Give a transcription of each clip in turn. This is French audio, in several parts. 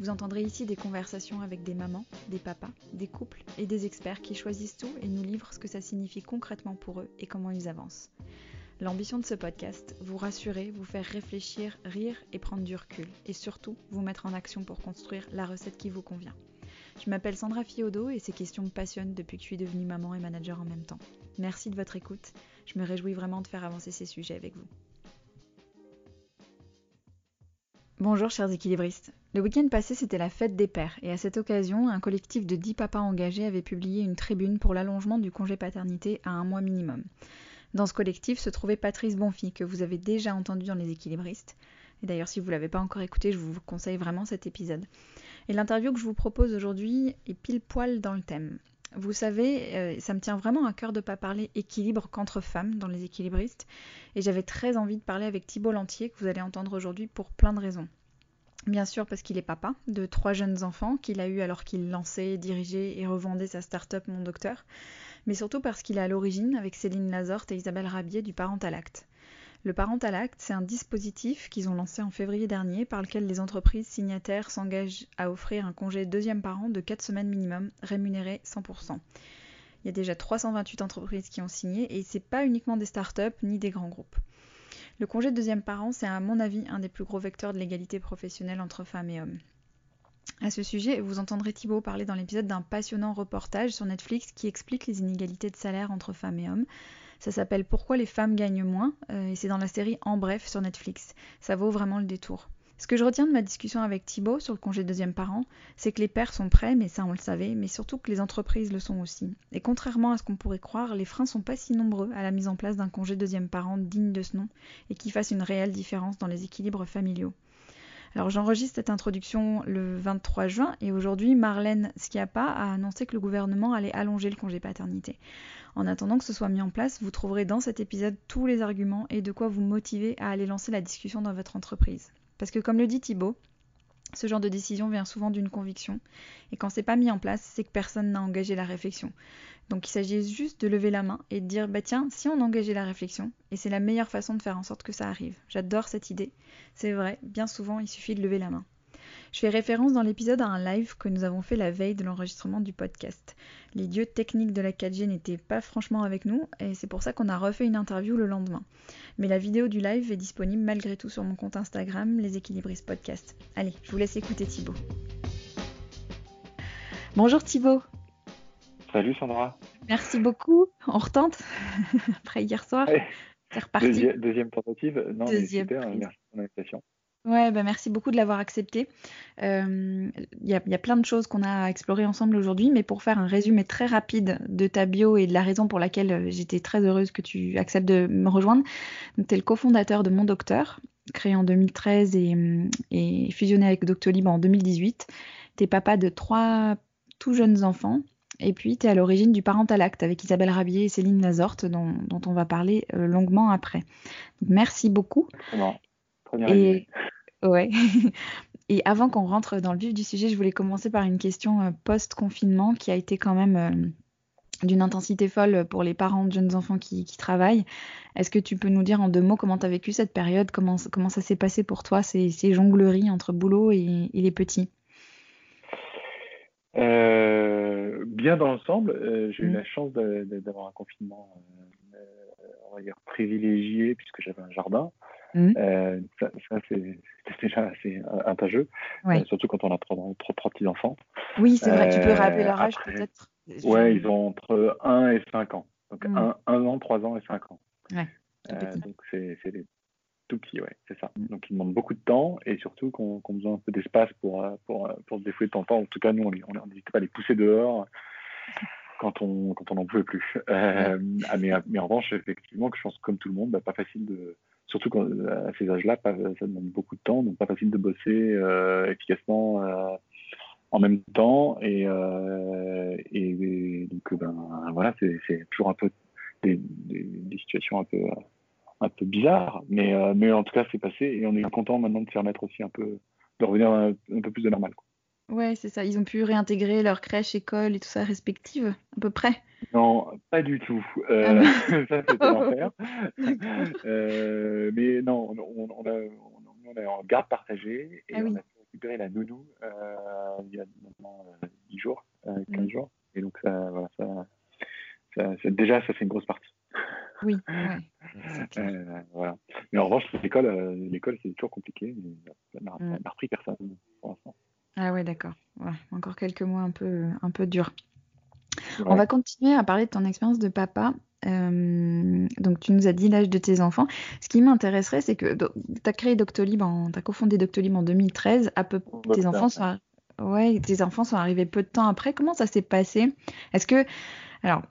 vous entendrez ici des conversations avec des mamans, des papas, des couples et des experts qui choisissent tout et nous livrent ce que ça signifie concrètement pour eux et comment ils avancent. L'ambition de ce podcast, vous rassurer, vous faire réfléchir, rire et prendre du recul, et surtout vous mettre en action pour construire la recette qui vous convient. Je m'appelle Sandra Fiodo et ces questions me passionnent depuis que je suis devenue maman et manager en même temps. Merci de votre écoute, je me réjouis vraiment de faire avancer ces sujets avec vous. Bonjour chers équilibristes. Le week-end passé c'était la fête des pères et à cette occasion un collectif de 10 papas engagés avait publié une tribune pour l'allongement du congé paternité à un mois minimum. Dans ce collectif se trouvait Patrice Bonfi que vous avez déjà entendu dans les équilibristes. Et d'ailleurs si vous ne l'avez pas encore écouté je vous conseille vraiment cet épisode. Et l'interview que je vous propose aujourd'hui est pile poil dans le thème. Vous savez, euh, ça me tient vraiment à cœur de ne pas parler équilibre qu'entre femmes dans les équilibristes. Et j'avais très envie de parler avec Thibault Lantier, que vous allez entendre aujourd'hui pour plein de raisons. Bien sûr parce qu'il est papa de trois jeunes enfants qu'il a eu alors qu'il lançait, dirigeait et revendait sa start-up Mon Docteur, mais surtout parce qu'il est à l'origine, avec Céline Lazorte et Isabelle Rabier, du Parental Act. Le Parental Act, c'est un dispositif qu'ils ont lancé en février dernier par lequel les entreprises signataires s'engagent à offrir un congé deuxième parent de 4 semaines minimum, rémunéré 100%. Il y a déjà 328 entreprises qui ont signé et c'est pas uniquement des startups ni des grands groupes. Le congé de deuxième parent, c'est à mon avis un des plus gros vecteurs de l'égalité professionnelle entre femmes et hommes. À ce sujet, vous entendrez Thibault parler dans l'épisode d'un passionnant reportage sur Netflix qui explique les inégalités de salaire entre femmes et hommes. Ça s'appelle Pourquoi les femmes gagnent moins euh, et c'est dans la série En bref sur Netflix. Ça vaut vraiment le détour. Ce que je retiens de ma discussion avec Thibault sur le congé de deuxième parent, c'est que les pères sont prêts, mais ça on le savait, mais surtout que les entreprises le sont aussi. Et contrairement à ce qu'on pourrait croire, les freins sont pas si nombreux à la mise en place d'un congé de deuxième parent digne de ce nom et qui fasse une réelle différence dans les équilibres familiaux. Alors j'enregistre cette introduction le 23 juin et aujourd'hui Marlène Schiappa a annoncé que le gouvernement allait allonger le congé paternité. En attendant que ce soit mis en place, vous trouverez dans cet épisode tous les arguments et de quoi vous motiver à aller lancer la discussion dans votre entreprise. Parce que comme le dit Thibault, ce genre de décision vient souvent d'une conviction, et quand c'est pas mis en place, c'est que personne n'a engagé la réflexion. Donc il s'agit juste de lever la main et de dire bah tiens, si on engageait la réflexion, et c'est la meilleure façon de faire en sorte que ça arrive. J'adore cette idée. C'est vrai, bien souvent il suffit de lever la main. Je fais référence dans l'épisode à un live que nous avons fait la veille de l'enregistrement du podcast. Les dieux techniques de la 4G n'étaient pas franchement avec nous et c'est pour ça qu'on a refait une interview le lendemain. Mais la vidéo du live est disponible malgré tout sur mon compte Instagram, Les Équilibristes Podcast. Allez, je vous laisse écouter Thibaut. Bonjour Thibaut. Salut Sandra. Merci beaucoup. On retente après hier soir. C'est reparti. Deuxième, tentative. Non, deuxième super. Merci pour l'invitation. Ouais, bah merci beaucoup de l'avoir accepté. Il y, a, plein de choses qu'on a à explorer ensemble aujourd'hui, mais pour faire un résumé très rapide de ta bio et de la raison pour laquelle euh, j'étais très heureuse que tu acceptes de me rejoindre. Tu es le cofondateur de Mon Docteur, créé en 2013 et, fusionné avec Doctolib en 2018. Tu es papa de trois tout jeunes enfants. Et puis, tu es à l'origine du Parental Act avec Isabelle Rabier et Céline Lazorte, dont, on va parler euh, longuement après. merci beaucoup. et, ouais. et avant qu'on rentre dans le vif du sujet, je voulais commencer par une question euh, post-confinement qui a été quand même euh, d'une intensité folle pour les parents de jeunes enfants qui, travaillent. Est-ce que tu peux nous dire en deux mots comment tu as vécu cette période, comment, comment ça s'est passé pour toi, ces, ces jongleries entre boulot et, les petits? Euh, Bien dans l'ensemble, j'ai eu mmh. la chance d'avoir un confinement, on va dire, privilégié puisque j'avais un jardin. Mmh. Euh, ça, c'est déjà assez intageux, euh, surtout quand on a trois, trois, petits enfants. Oui, c'est vrai. Tu peux rappeler leur âge peut-être Ouais, ils ont entre 1 et 5 ans. Donc 1, mmh. an, 3 ans et 5 ans. Ouais, euh, donc c'est des tout petits, ouais, c'est ça. Mmh. Donc ils demandent beaucoup de temps et surtout qu'on qu besoin un peu d'espace pour, pour, pour se défouler de temps en temps. En tout cas, nous, on n'hésitait pas à les pousser dehors quand on quand on n'en pouvait plus. Euh, ah, mais, mais, en revanche, effectivement, que je pense comme tout le monde, bah, pas facile de surtout quand, à ces âges-là, ça demande beaucoup de temps, donc pas facile de bosser euh, efficacement euh, en même temps. Et, euh, et, donc, ben, voilà, c'est toujours un peu des, des, des situations un peu, un peu bizarres, mais, mais en tout cas, c'est passé et on est content maintenant de se remettre aussi un peu, de revenir un, peu plus de normal. Quoi. Ouais, c'est ça. Ils ont pu réintégrer leur crèche, école et tout ça respective, à peu près Non, pas du tout. Euh, ah ça, c'était l'enfer. euh, mais non, on, on, a, on, est en garde partagée et ah on a récupéré la nounou euh, il y a maintenant 10 euh, jours, 15 mmh. jours. Et donc, ça, voilà, ça, ça, déjà, ça fait une grosse partie. Oui, ouais, voilà. Mais en revanche, l'école, l'école c'est toujours compliqué. Elle n'a mmh. repris personne pour l'instant. Ah ouais, d'accord. encore quelques mois un peu, un peu durs. On va continuer à parler de ton expérience de papa. Euh, donc, tu nous as dit l'âge de tes enfants. Ce qui m'intéresserait, c'est que tu as créé Doctolib, tu as cofondé Doctolib en 2013. À peu, tes, enfants sont, ouais, tes enfants sont arrivés peu de temps après. Comment ça s'est passé? Est-ce que. Alors,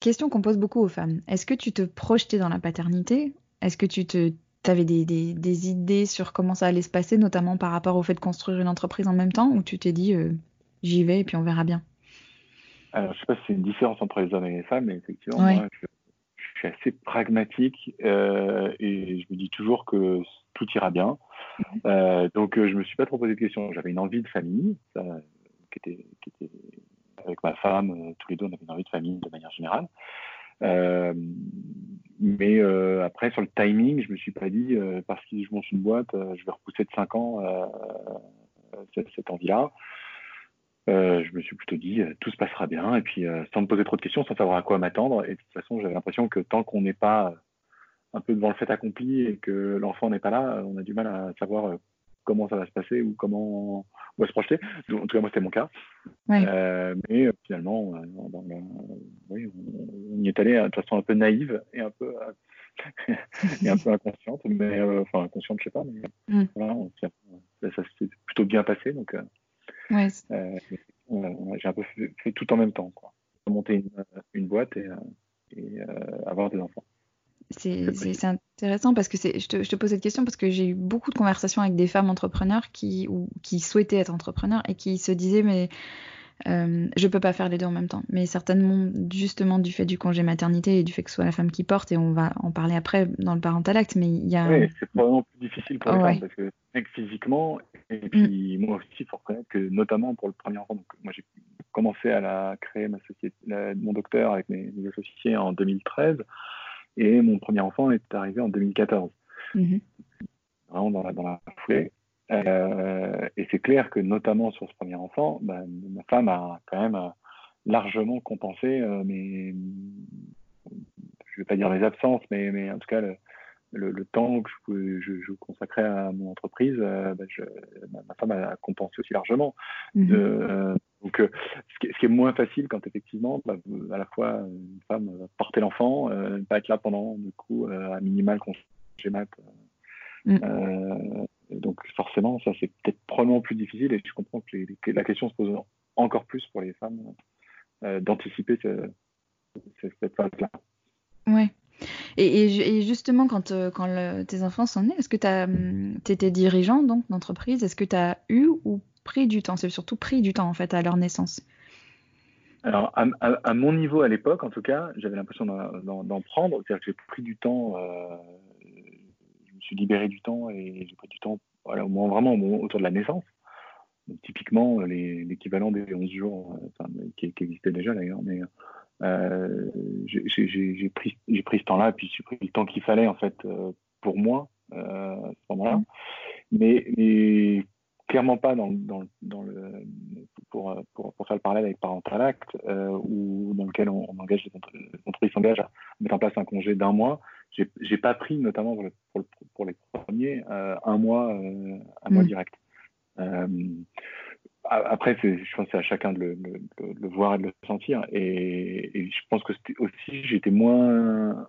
question qu'on pose beaucoup aux femmes. Est-ce que tu te projetais dans la paternité? Est-ce que tu te avais des, des, idées sur comment ça allait se passer, notamment par rapport au fait de construire une entreprise en même temps, ou tu t'es dit euh, j'y vais et puis on verra bien? Alors, je sais pas si c'est une différence entre les hommes et les femmes, mais effectivement, moi, je, suis assez pragmatique euh, et je me dis toujours que tout ira bien. Euh, donc, je me suis pas trop posé de questions. J'avais une envie de famille, qui, était, qui, était, avec ma femme, tous les deux, on avait une envie de famille de manière générale. Euh, mais euh, après, sur le timing, je me suis pas dit, euh, parce que je monte une boîte, je vais repousser de 5 ans cette envie-là. je me suis plutôt dit, tout se passera bien, et puis sans me poser trop de questions, sans savoir à quoi m'attendre. Et de toute façon, j'avais l'impression que tant qu'on n'est pas un peu devant le fait accompli et que l'enfant n'est pas là, on a du mal à savoir comment ça va se passer ou comment on va se projeter. En tout cas, moi, c'était mon cas. Euh, mais euh, finalement, euh, oui, on, y est allé de façon un peu naïve et un peu, et un peu inconsciente. Mais, enfin, inconsciente, je sais pas. Mais mm. voilà, ça, s'est plutôt bien passé. Donc, ouais. j'ai un peu fait, tout en même temps. Quoi. Monter une, une boîte et, et avoir des enfants. C'est intéressant parce que je te, je te, pose cette question parce que j'ai eu beaucoup de conversations avec des femmes entrepreneurs qui, ou, qui souhaitaient être entrepreneurs et qui se disaient mais euh, je peux pas faire les deux en même temps. Mais certainement justement du fait du congé maternité et du fait que ce soit la femme qui porte et on va en parler après dans le parental act, mais il y a. Oui, c'est probablement plus difficile pour les femmes parce que physiquement et puis mm. moi aussi il faut reconnaître que notamment pour le premier enfant. Donc moi j'ai commencé à la créer ma société, mon docteur avec mes, mes associés en 2013. Et mon premier enfant est arrivé en 2014. Mhm. Vraiment dans la, dans la foulée. Euh, et c'est clair que notamment sur ce premier enfant, bah, ma femme a quand même euh, largement compensé euh, mes, je vais pas dire mes absences, mais, mais en tout cas le, le, temps que je, je, je, consacrais à mon entreprise, bah, je, ma, femme a compensé aussi largement. Mhm. Donc, euh, ce, qui, est moins facile quand effectivement, bah, à la fois une femme porter l'enfant, euh, ne pas être là pendant du coup euh, un minimal congé mat. Mm. donc forcément, ça c'est peut-être probablement plus difficile et je comprends que, la question se pose encore plus pour les femmes d'anticiper cette phase-là. Et, justement, quand, quand tes enfants sont nés, est-ce que tu hum, étais dirigeant donc d'entreprise? Est-ce que tu as eu ou pris du temps, c'est surtout pris du temps en fait à leur naissance. Alors, à, mon niveau à l'époque, en tout cas, j'avais l'impression d'en prendre. C'est-à-dire que j'ai pris du temps, euh, je me suis libéré du temps et j'ai pris du temps, voilà, au moins vraiment autour de la naissance. typiquement, l'équivalent des 11 jours, euh, qui, qui, existait déjà d'ailleurs, mais euh, j'ai pris, pris ce temps-là, puis j'ai pris le temps qu'il fallait en fait pour moi à ce moment-là. Mais, mais clairement pas dans, dans, dans le, pour, pour, pour, faire le parallèle avec Parental Act, euh, ou dans lequel on, engage les entreprises s'engagent à mettre en place un congé d'un mois. J'ai pas pris, notamment pour, pour, pour les premiers, euh, un mois, euh, un mois mm. direct. Euh, après, je pense que c'est à chacun de le, voir et de le sentir. Et, et je pense que aussi, j'étais moins,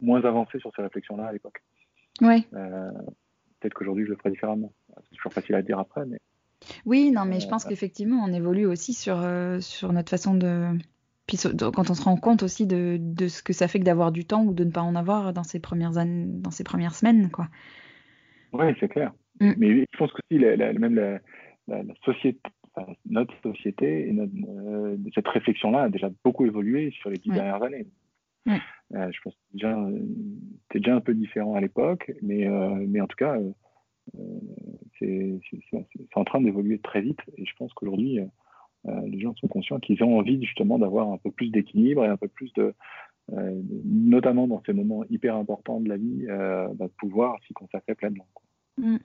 moins avancé sur ces réflexions-là à l'époque. Oui. Euh, peut-être qu'aujourd'hui, je le ferai différemment. C'est toujours facile à dire après, mais. Oui, non, mais je pense qu'effectivement, on évolue aussi sur, euh, sur notre façon de. Puis quand on se rend compte aussi de, de ce que ça fait que d'avoir du temps ou de ne pas en avoir dans ces premières années, dans ces premières semaines, quoi. Oui, c'est clair. Mm. Mais je pense que la, même la, société, notre société et notre, euh, cette réflexion-là a déjà beaucoup évolué sur les dix dernières années. je pense que déjà, c'était déjà un peu différent à l'époque, mais, mais en tout cas, c'est en train d'évoluer très vite. Et je pense qu'aujourd'hui, les gens sont conscients qu'ils ont envie justement d'avoir un peu plus d'équilibre et un peu plus de, notamment dans ces moments hyper importants de la vie, bah, de pouvoir s'y consacrer pleinement. Mm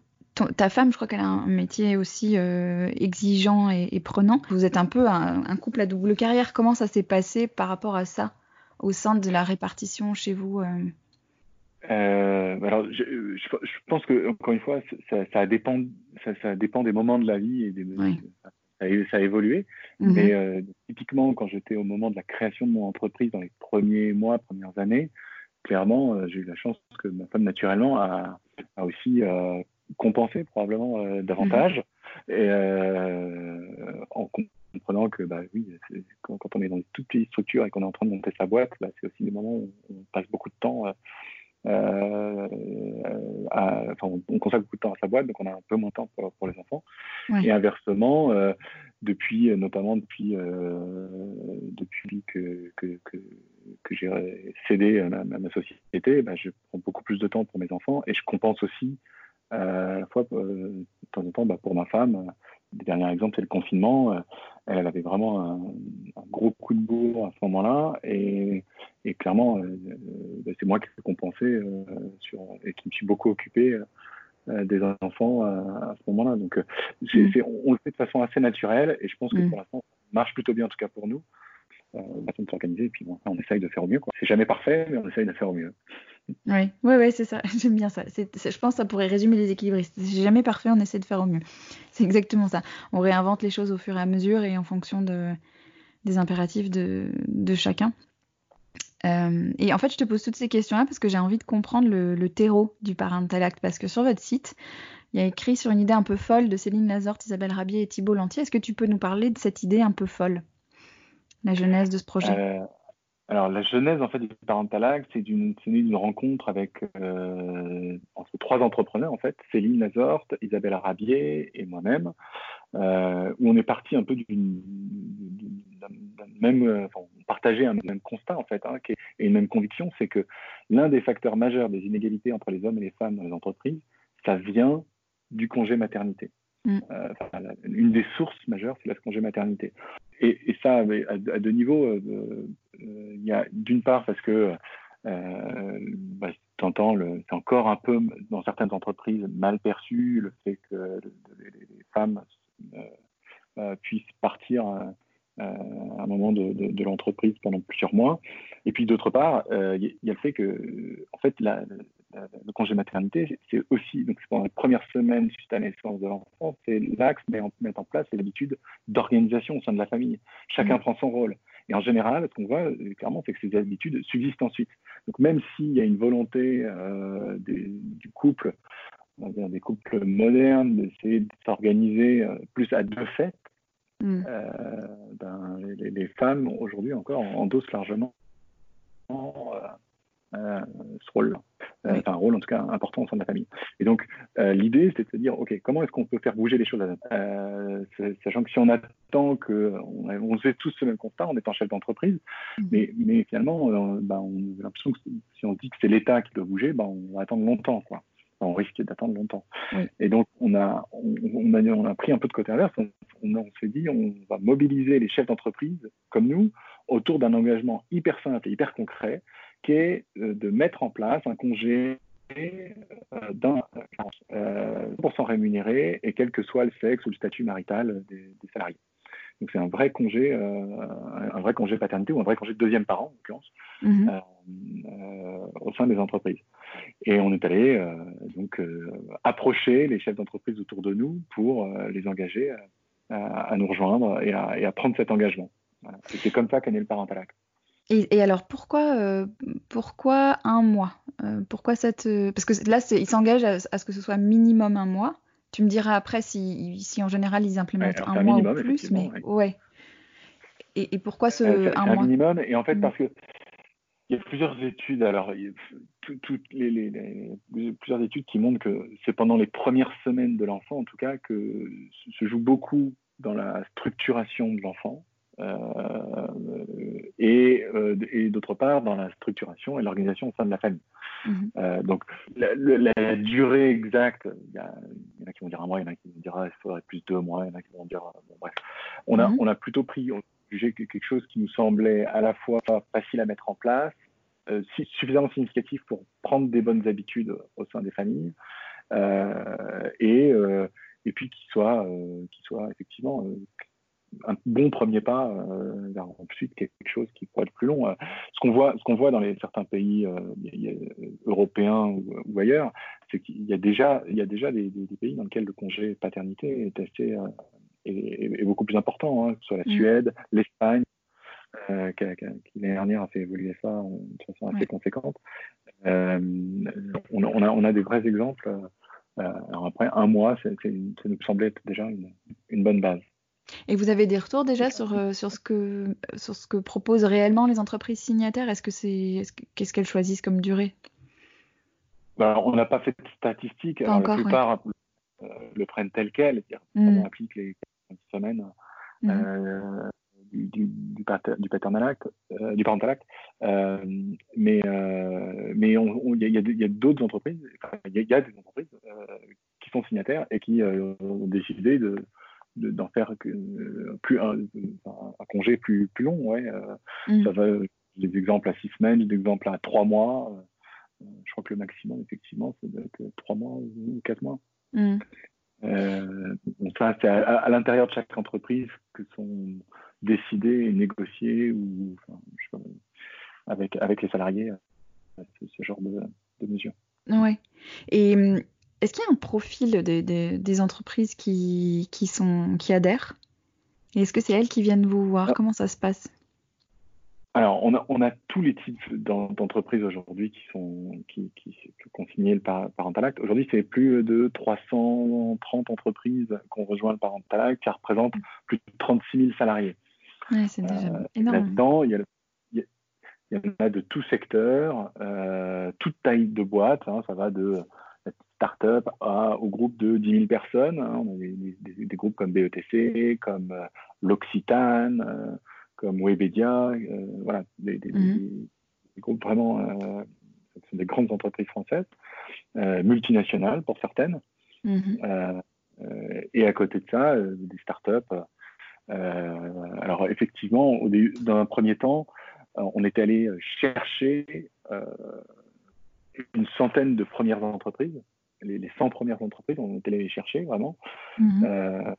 ta femme, je crois qu'elle a un métier aussi euh, exigeant et, prenant. Vous êtes un peu un, couple à double carrière. Comment ça s'est passé par rapport à ça au sein de la répartition chez vous euh? Euh, alors, je, pense que encore une fois, ça, dépend, ça, dépend des moments de la vie et des, ça, a évolué. Mhm. Mais typiquement, quand j'étais au moment de la création de mon entreprise dans les premiers mois, premières années, clairement, j'ai eu la chance que ma femme naturellement a, a aussi compenser probablement euh, davantage. Et euh, en comprenant que bah, oui, quand, on est dans une toute petite structure et qu'on est en train de monter sa boîte, bah, c'est aussi des moments où on passe beaucoup de temps. Euh, enfin, on, consacre beaucoup de temps à sa boîte, donc on a un peu moins de temps pour, les enfants. Et inversement, depuis, notamment depuis, depuis que, que, que, que j'ai cédé ma, ma, société, bah, je prends beaucoup plus de temps pour mes enfants et je compense aussi à la fois, euh, de temps en temps, bah, pour ma femme, euh, le dernier exemple, c'est le confinement. elle avait vraiment un, gros coup de bourre à ce moment-là. Et, clairement, bah, c'est moi qui ai compensé sur, et qui me suis beaucoup occupé des enfants à ce moment-là. Donc, mm. on, le fait de façon assez naturelle. Et je pense que mm. pour l'instant, ça marche plutôt bien, en tout cas pour nous. Euh, façon de s'organiser. Et puis, bon, on essaye de faire au mieux. C'est jamais parfait, mais on essaye de faire au mieux. Oui, oui, oui, c'est ça. J'aime bien ça. je pense que ça pourrait résumer les équilibristes. C'est jamais parfait, on essaie de faire au mieux. C'est exactement ça. On réinvente les choses au fur et à mesure et en fonction de, des impératifs de, chacun. Euh, et en fait, je te pose toutes ces questions-là parce que j'ai envie de comprendre le, terreau du parental act. Parce que sur votre site, il y a écrit sur une idée un peu folle de Céline Lazorte, Isabelle Rabier et Thibault Lantier. Est-ce que tu peux nous parler de cette idée un peu folle? La genèse de ce projet? Euh, alors, la genèse en fait du Parental Act, c'est d'une rencontre avec euh, entre trois entrepreneurs en fait, Céline Lazorte, Isabelle Arabier et moi-même, euh, où on est parti un peu d'une même, euh, enfin, on partageait un même constat en fait, hein, qui est, et une même conviction, c'est que l'un des facteurs majeurs des inégalités entre les hommes et les femmes dans les entreprises, ça vient du congé maternité. Mm. Euh, une des sources majeures, c'est le congé maternité. Et, et ça, à, deux niveaux. Euh, euh, il y a d'une part parce que euh, bah, t'entends, c'est encore un peu dans certaines entreprises mal perçu le fait que les, femmes puissent partir à un moment de, de, l'entreprise pendant plusieurs mois. Et puis d'autre part, il y, a le fait que, en fait, la, le congé maternité, c'est aussi, donc pendant les premières semaines suite à la naissance de l'enfant, c'est l'axe met en, mettre en place l'habitude d'organisation au sein de la famille. Chacun mmh. prend son rôle. Et en général, ce qu'on voit euh, clairement, c'est que ces habitudes subsistent ensuite. Donc même s'il y a une volonté euh, du couple, on va dire des couples modernes, d'essayer de s'organiser euh, plus à deux faits, mmh. ben, les, les, femmes aujourd'hui encore endossent largement ce rôle-là. Euh, un rôle en tout cas important au sein de la famille. Et donc l'idée, c'est de se dire, ok, comment est-ce qu'on peut faire bouger les choses Sachant que si on attend que on, on fait tous ce même constat en étant chef d'entreprise, mm. mais, mais finalement, bah, on a l'impression que si on dit que c'est l'État qui doit bouger, bah, on va attendre longtemps, quoi. on risque d'attendre longtemps. Et donc, on a, on, a, on, a, pris un peu de côté inverse. On, on s'est dit, on va mobiliser les chefs d'entreprise comme nous autour d'un engagement hyper simple et hyper concret qui est euh, de mettre en place un congé euh, d'un euh, pour s'en rémunérer et quel que soit le sexe ou le statut marital des, salariés. Donc c'est un vrai congé, un vrai congé paternité ou un vrai congé de deuxième parent en l'occurrence mhm. au sein des entreprises. Et on est allé donc approcher les chefs d'entreprise autour de nous pour les engager à, nous rejoindre et à, et à, prendre cet engagement. C'est comme ça qu'est né le Parental Act. Et, alors pourquoi, euh, pourquoi un mois? Euh, Pourquoi cette euh, parce que là il s'engage à, ce que ce soit minimum un mois. Tu me diras après si, si en général ils implémentent un, mois ou plus, mais ouais. Et, pourquoi ce un, mois? minimum et en fait mmh. parce que il y a plusieurs études alors toutes les, les, plusieurs études qui montrent que c'est pendant les premières semaines de l'enfant en tout cas que se joue beaucoup dans la structuration de l'enfant euh, et et d'autre part dans la structuration et l'organisation au sein de la famille. Mhm. donc la, durée exacte, il y, en a qui vont dire un mois, il y en a qui vont dire ah, il faudrait plus de deux mois, il y en a qui vont dire bon, bref. On a, mhm. on a plutôt pris, on a jugé quelque chose qui nous semblait à la fois facile à mettre en place, euh, suffisamment significatif pour prendre des bonnes habitudes au sein des familles euh, et, euh, et puis qui soit, qui soit effectivement un bon premier pas vers ensuite quelque chose qui pourrait être plus long. Ce qu'on voit, ce qu'on voit dans les, certains pays européens ou, ailleurs, c'est qu'il y a déjà, il y a déjà des, des, pays dans lesquels le congé paternité est assez est, beaucoup plus important, hein, que ce soit la mmh. Suède, l'Espagne, euh, qui, l'année dernière a fait évoluer ça de façon assez conséquente. Euh, on, a, on, a, des vrais exemples. Euh, alors après, un mois, ça nous semblait être déjà une, bonne base. Et vous avez des retours déjà sur, sur, ce, que, sur ce que proposent réellement les entreprises signataires? Est-ce que c'est qu'est-ce qu'elles choisissent comme durée? Ben, On n'a pas fait de statistiques. la plupart le prennent tel quel, c'est-à-dire mmh. on applique les semaines. Mmh du, du, du, du paternal acte, euh, du parental acte. Euh, mais euh, mais il y a, d'autres entreprises, il y, y, a des entreprises qui sont signataires et qui ont décidé de d'en faire plus un, un, congé plus plus long ouais mm. ça va des exemples à six semaines des exemples à trois mois je crois que le maximum effectivement c'est de trois mois ou quatre mois mm. donc ça c'est à, à l'intérieur de chaque entreprise que sont décider et négocier ou avec, avec les salariés euh, ce, genre de, de mesures. Ouais. Et hum, est-ce qu'il y a un profil des entreprises qui, qui, sont, qui adhèrent? Et est-ce que c'est elles qui viennent vous voir? Ah. Comment ça se passe? Alors, on a, on a, tous les types d'entreprises aujourd'hui qui sont qui, qui, ont signé le Parental Act. Aujourd'hui, c'est plus de 330 entreprises qui ont rejoint le Parental Act, qui représentent plus de 36 000 salariés c'est déjà euh, énorme. Là-dedans, il y, a, il y, en a de tout secteur, euh, toute taille de boîte. Hein, ça va de start-up au groupe de 10 000 personnes. Hein. on a des, groupes comme BETC, comme euh, l'Occitane, euh, comme Webedia. voilà, des, mhm. groupes vraiment, ce sont des grandes entreprises françaises, multinationales pour certaines. Mhm. et à côté de ça, des start-up euh, alors effectivement, au dans un premier temps, euh, on est allé chercher euh, une centaine de premières entreprises, les, les, 100 premières entreprises, on est allé les chercher vraiment. Mhm.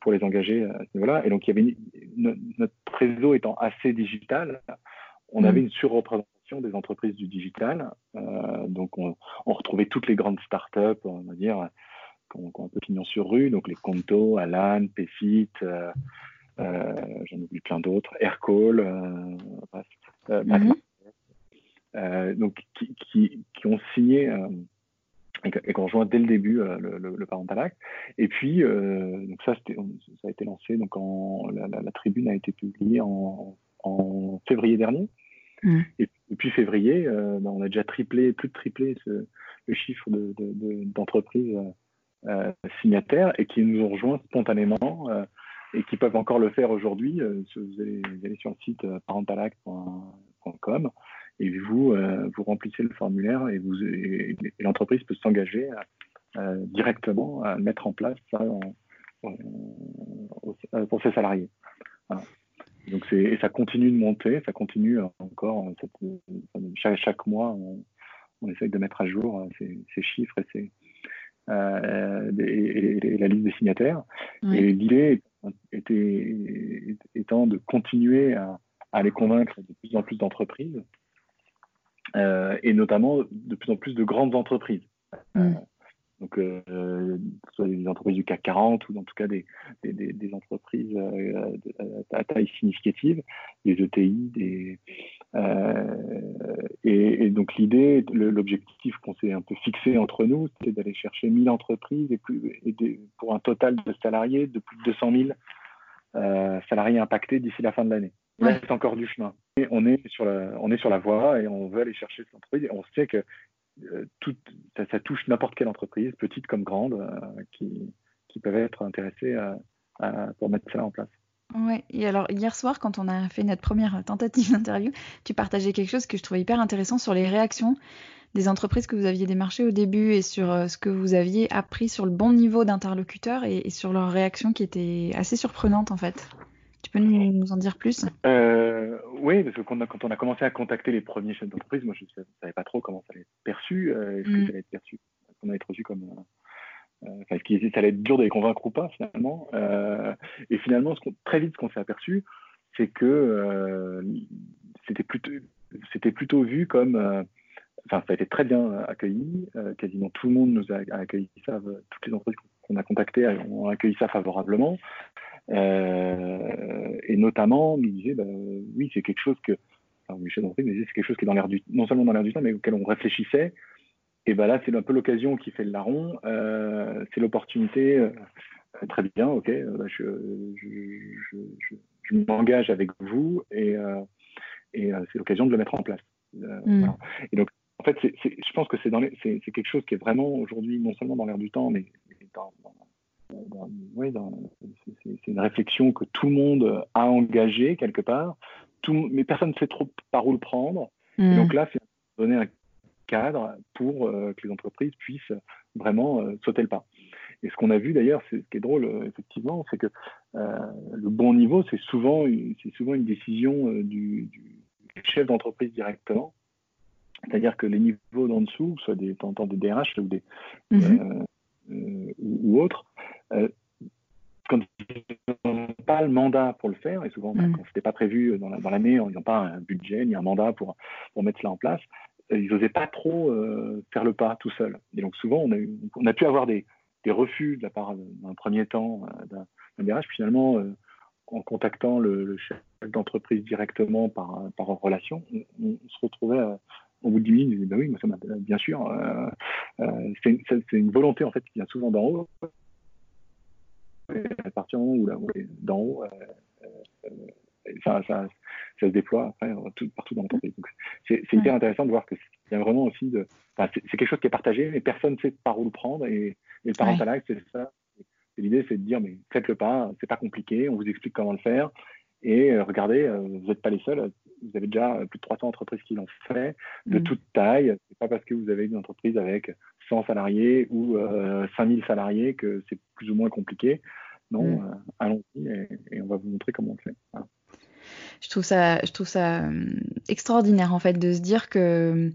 Pour, les engager à ce niveau-là. Et donc, il y avait notre réseau étant assez digital, on avait mhm. une surreprésentation des entreprises du digital. Euh, donc, on, on, retrouvait toutes les grandes startups, on va dire, qui ont, un peu pignon sur rue, donc les Conto, Alan, Pefit, euh, euh, j'en oublie plein d'autres, Aircall, euh, euh mhm. donc qui, qui, qui, ont signé et, qui ont rejoint dès le début le, le, le, Parental Act. Et puis, donc ça, ça a été lancé, donc en, la, la, tribune a été publiée en, en février dernier. Mhm. Et depuis février, ben, on a déjà triplé, plus de triplé ce, le chiffre d'entreprises de, de, euh, signataires et qui nous ont rejoints spontanément euh, et qui peuvent encore le faire aujourd'hui. Euh, vous, allez, sur le site parentalact.com et vous, vous remplissez le formulaire et, vous, l'entreprise peut s'engager directement à mettre en place ça pour ses salariés. Donc et ça continue de monter, ça continue encore. chaque, chaque, mois, on, on, essaye de mettre à jour ces, ces chiffres et ces, euh, et, la liste des signataires. Et l'idée était, étant de continuer à, à, les convaincre de plus en plus d'entreprises, euh, et notamment de plus en plus de grandes entreprises. Euh, donc, euh, soit des entreprises du CAC 40 ou en tout cas des, des, des, entreprises euh, à taille significative, des ETI, des, euh, et, et, donc l'idée, l'objectif qu'on s'est un peu fixé entre nous, c'est d'aller chercher 1000 entreprises et, plus, et pour un total de salariés de plus de 200 000 euh, salariés impactés d'ici la fin de l'année. Ouais. C'est encore du chemin. Et on est sur la, on est sur la voie et on veut aller chercher cette entreprise. Et on sait que euh, tout, ça, ça, touche n'importe quelle entreprise, petite comme grande, euh, qui, qui peuvent être intéressées à, à, pour mettre ça en place. Ouais, et alors hier soir, quand on a fait notre première tentative d'interview, tu partageais quelque chose que je trouvais hyper intéressant sur les réactions des entreprises que vous aviez démarchées au début et sur euh, ce que vous aviez appris sur le bon niveau d'interlocuteur et, sur leurs réactions qui étaient assez surprenantes en fait. Tu peux nous, en dire plus? Euh, Oui, parce que quand on, a, quand on, a, commencé à contacter les premiers chefs d'entreprise, moi je ne savais pas trop comment ça allait être perçu. Euh, est-ce que mm. ça allait être perçu qu'on allait être reçu comme. Euh, enfin, est-ce que ça allait être dur de les convaincre ou pas finalement Et finalement, ce très vite, ce qu'on s'est aperçu, c'est que c'était plutôt, vu comme enfin, ça a été très bien accueilli. Euh, quasiment tout le monde nous a, accueilli ça. Toutes les entreprises qu'on a contactées ont accueilli ça favorablement. Euh, et notamment, nous disaient, bah, oui, c'est quelque chose que, enfin, Michel c'est quelque chose qui est dans l'air du, non seulement dans l'air du temps, mais auquel on réfléchissait. Et ben là, c'est un peu l'occasion qui fait le larron. Euh, c'est l'opportunité. très bien, ok, bah, je, je, je, je m'engage avec vous et, et c'est l'occasion de le mettre en place. Mm. Voilà. Et donc, en fait, je pense que c'est quelque chose qui est vraiment aujourd'hui non seulement dans l'air du temps, mais dans, c'est une réflexion que tout le monde a engagée quelque part, tout, mais personne ne sait trop par où le prendre. Et mm. donc là, c'est donner un cadre pour euh, que les entreprises puissent vraiment euh, sauter le pas. Et ce qu'on a vu d'ailleurs, ce qui est drôle, euh, effectivement, c'est que le bon niveau, c'est souvent, souvent une décision du, du, chef d'entreprise directement. C'est-à-dire que les niveaux d'en dessous, soit des, des DRH ou, des, mhm. euh, ou, autres, euh, quand ils n'ont pas le mandat pour le faire, et souvent mhm. quand ce n'était pas prévu dans l'année, ils n'ont pas un budget ni un mandat pour, pour mettre cela en place, ils n'osaient pas trop faire le pas tout seul. Et donc souvent, on a, on a pu avoir des, des refus de la part d'un premier temps d'un DRH, finalement en contactant le, chef d'entreprise directement par, par relation, on, se retrouvait au bout de 10 minutes, bah oui, bien sûr. Euh, euh, c'est une, volonté en fait qui vient souvent d'en haut. À partir du moment où, d'en haut, euh, ça, ça, ça, se déploie partout dans l'entreprise. C'est hyper intéressant de voir y a vraiment aussi de. c'est quelque chose qui est partagé, mais personne ne sait par où le prendre. Et, le parental c'est ça. L'idée, c'est de dire, mais faites le pas, c'est pas compliqué, on vous explique comment le faire. Et regardez, vous n'êtes pas les seuls vous avez déjà plus de 300 entreprises qui l'ont fait, de mm. toute taille. C'est pas parce que vous avez une entreprise avec 100 salariés ou euh, 5000 salariés que c'est plus ou moins compliqué. Non, mm. euh, allons-y et, on va vous montrer comment on le fait. Je trouve ça, je trouve ça euh, extraordinaire en fait de se dire que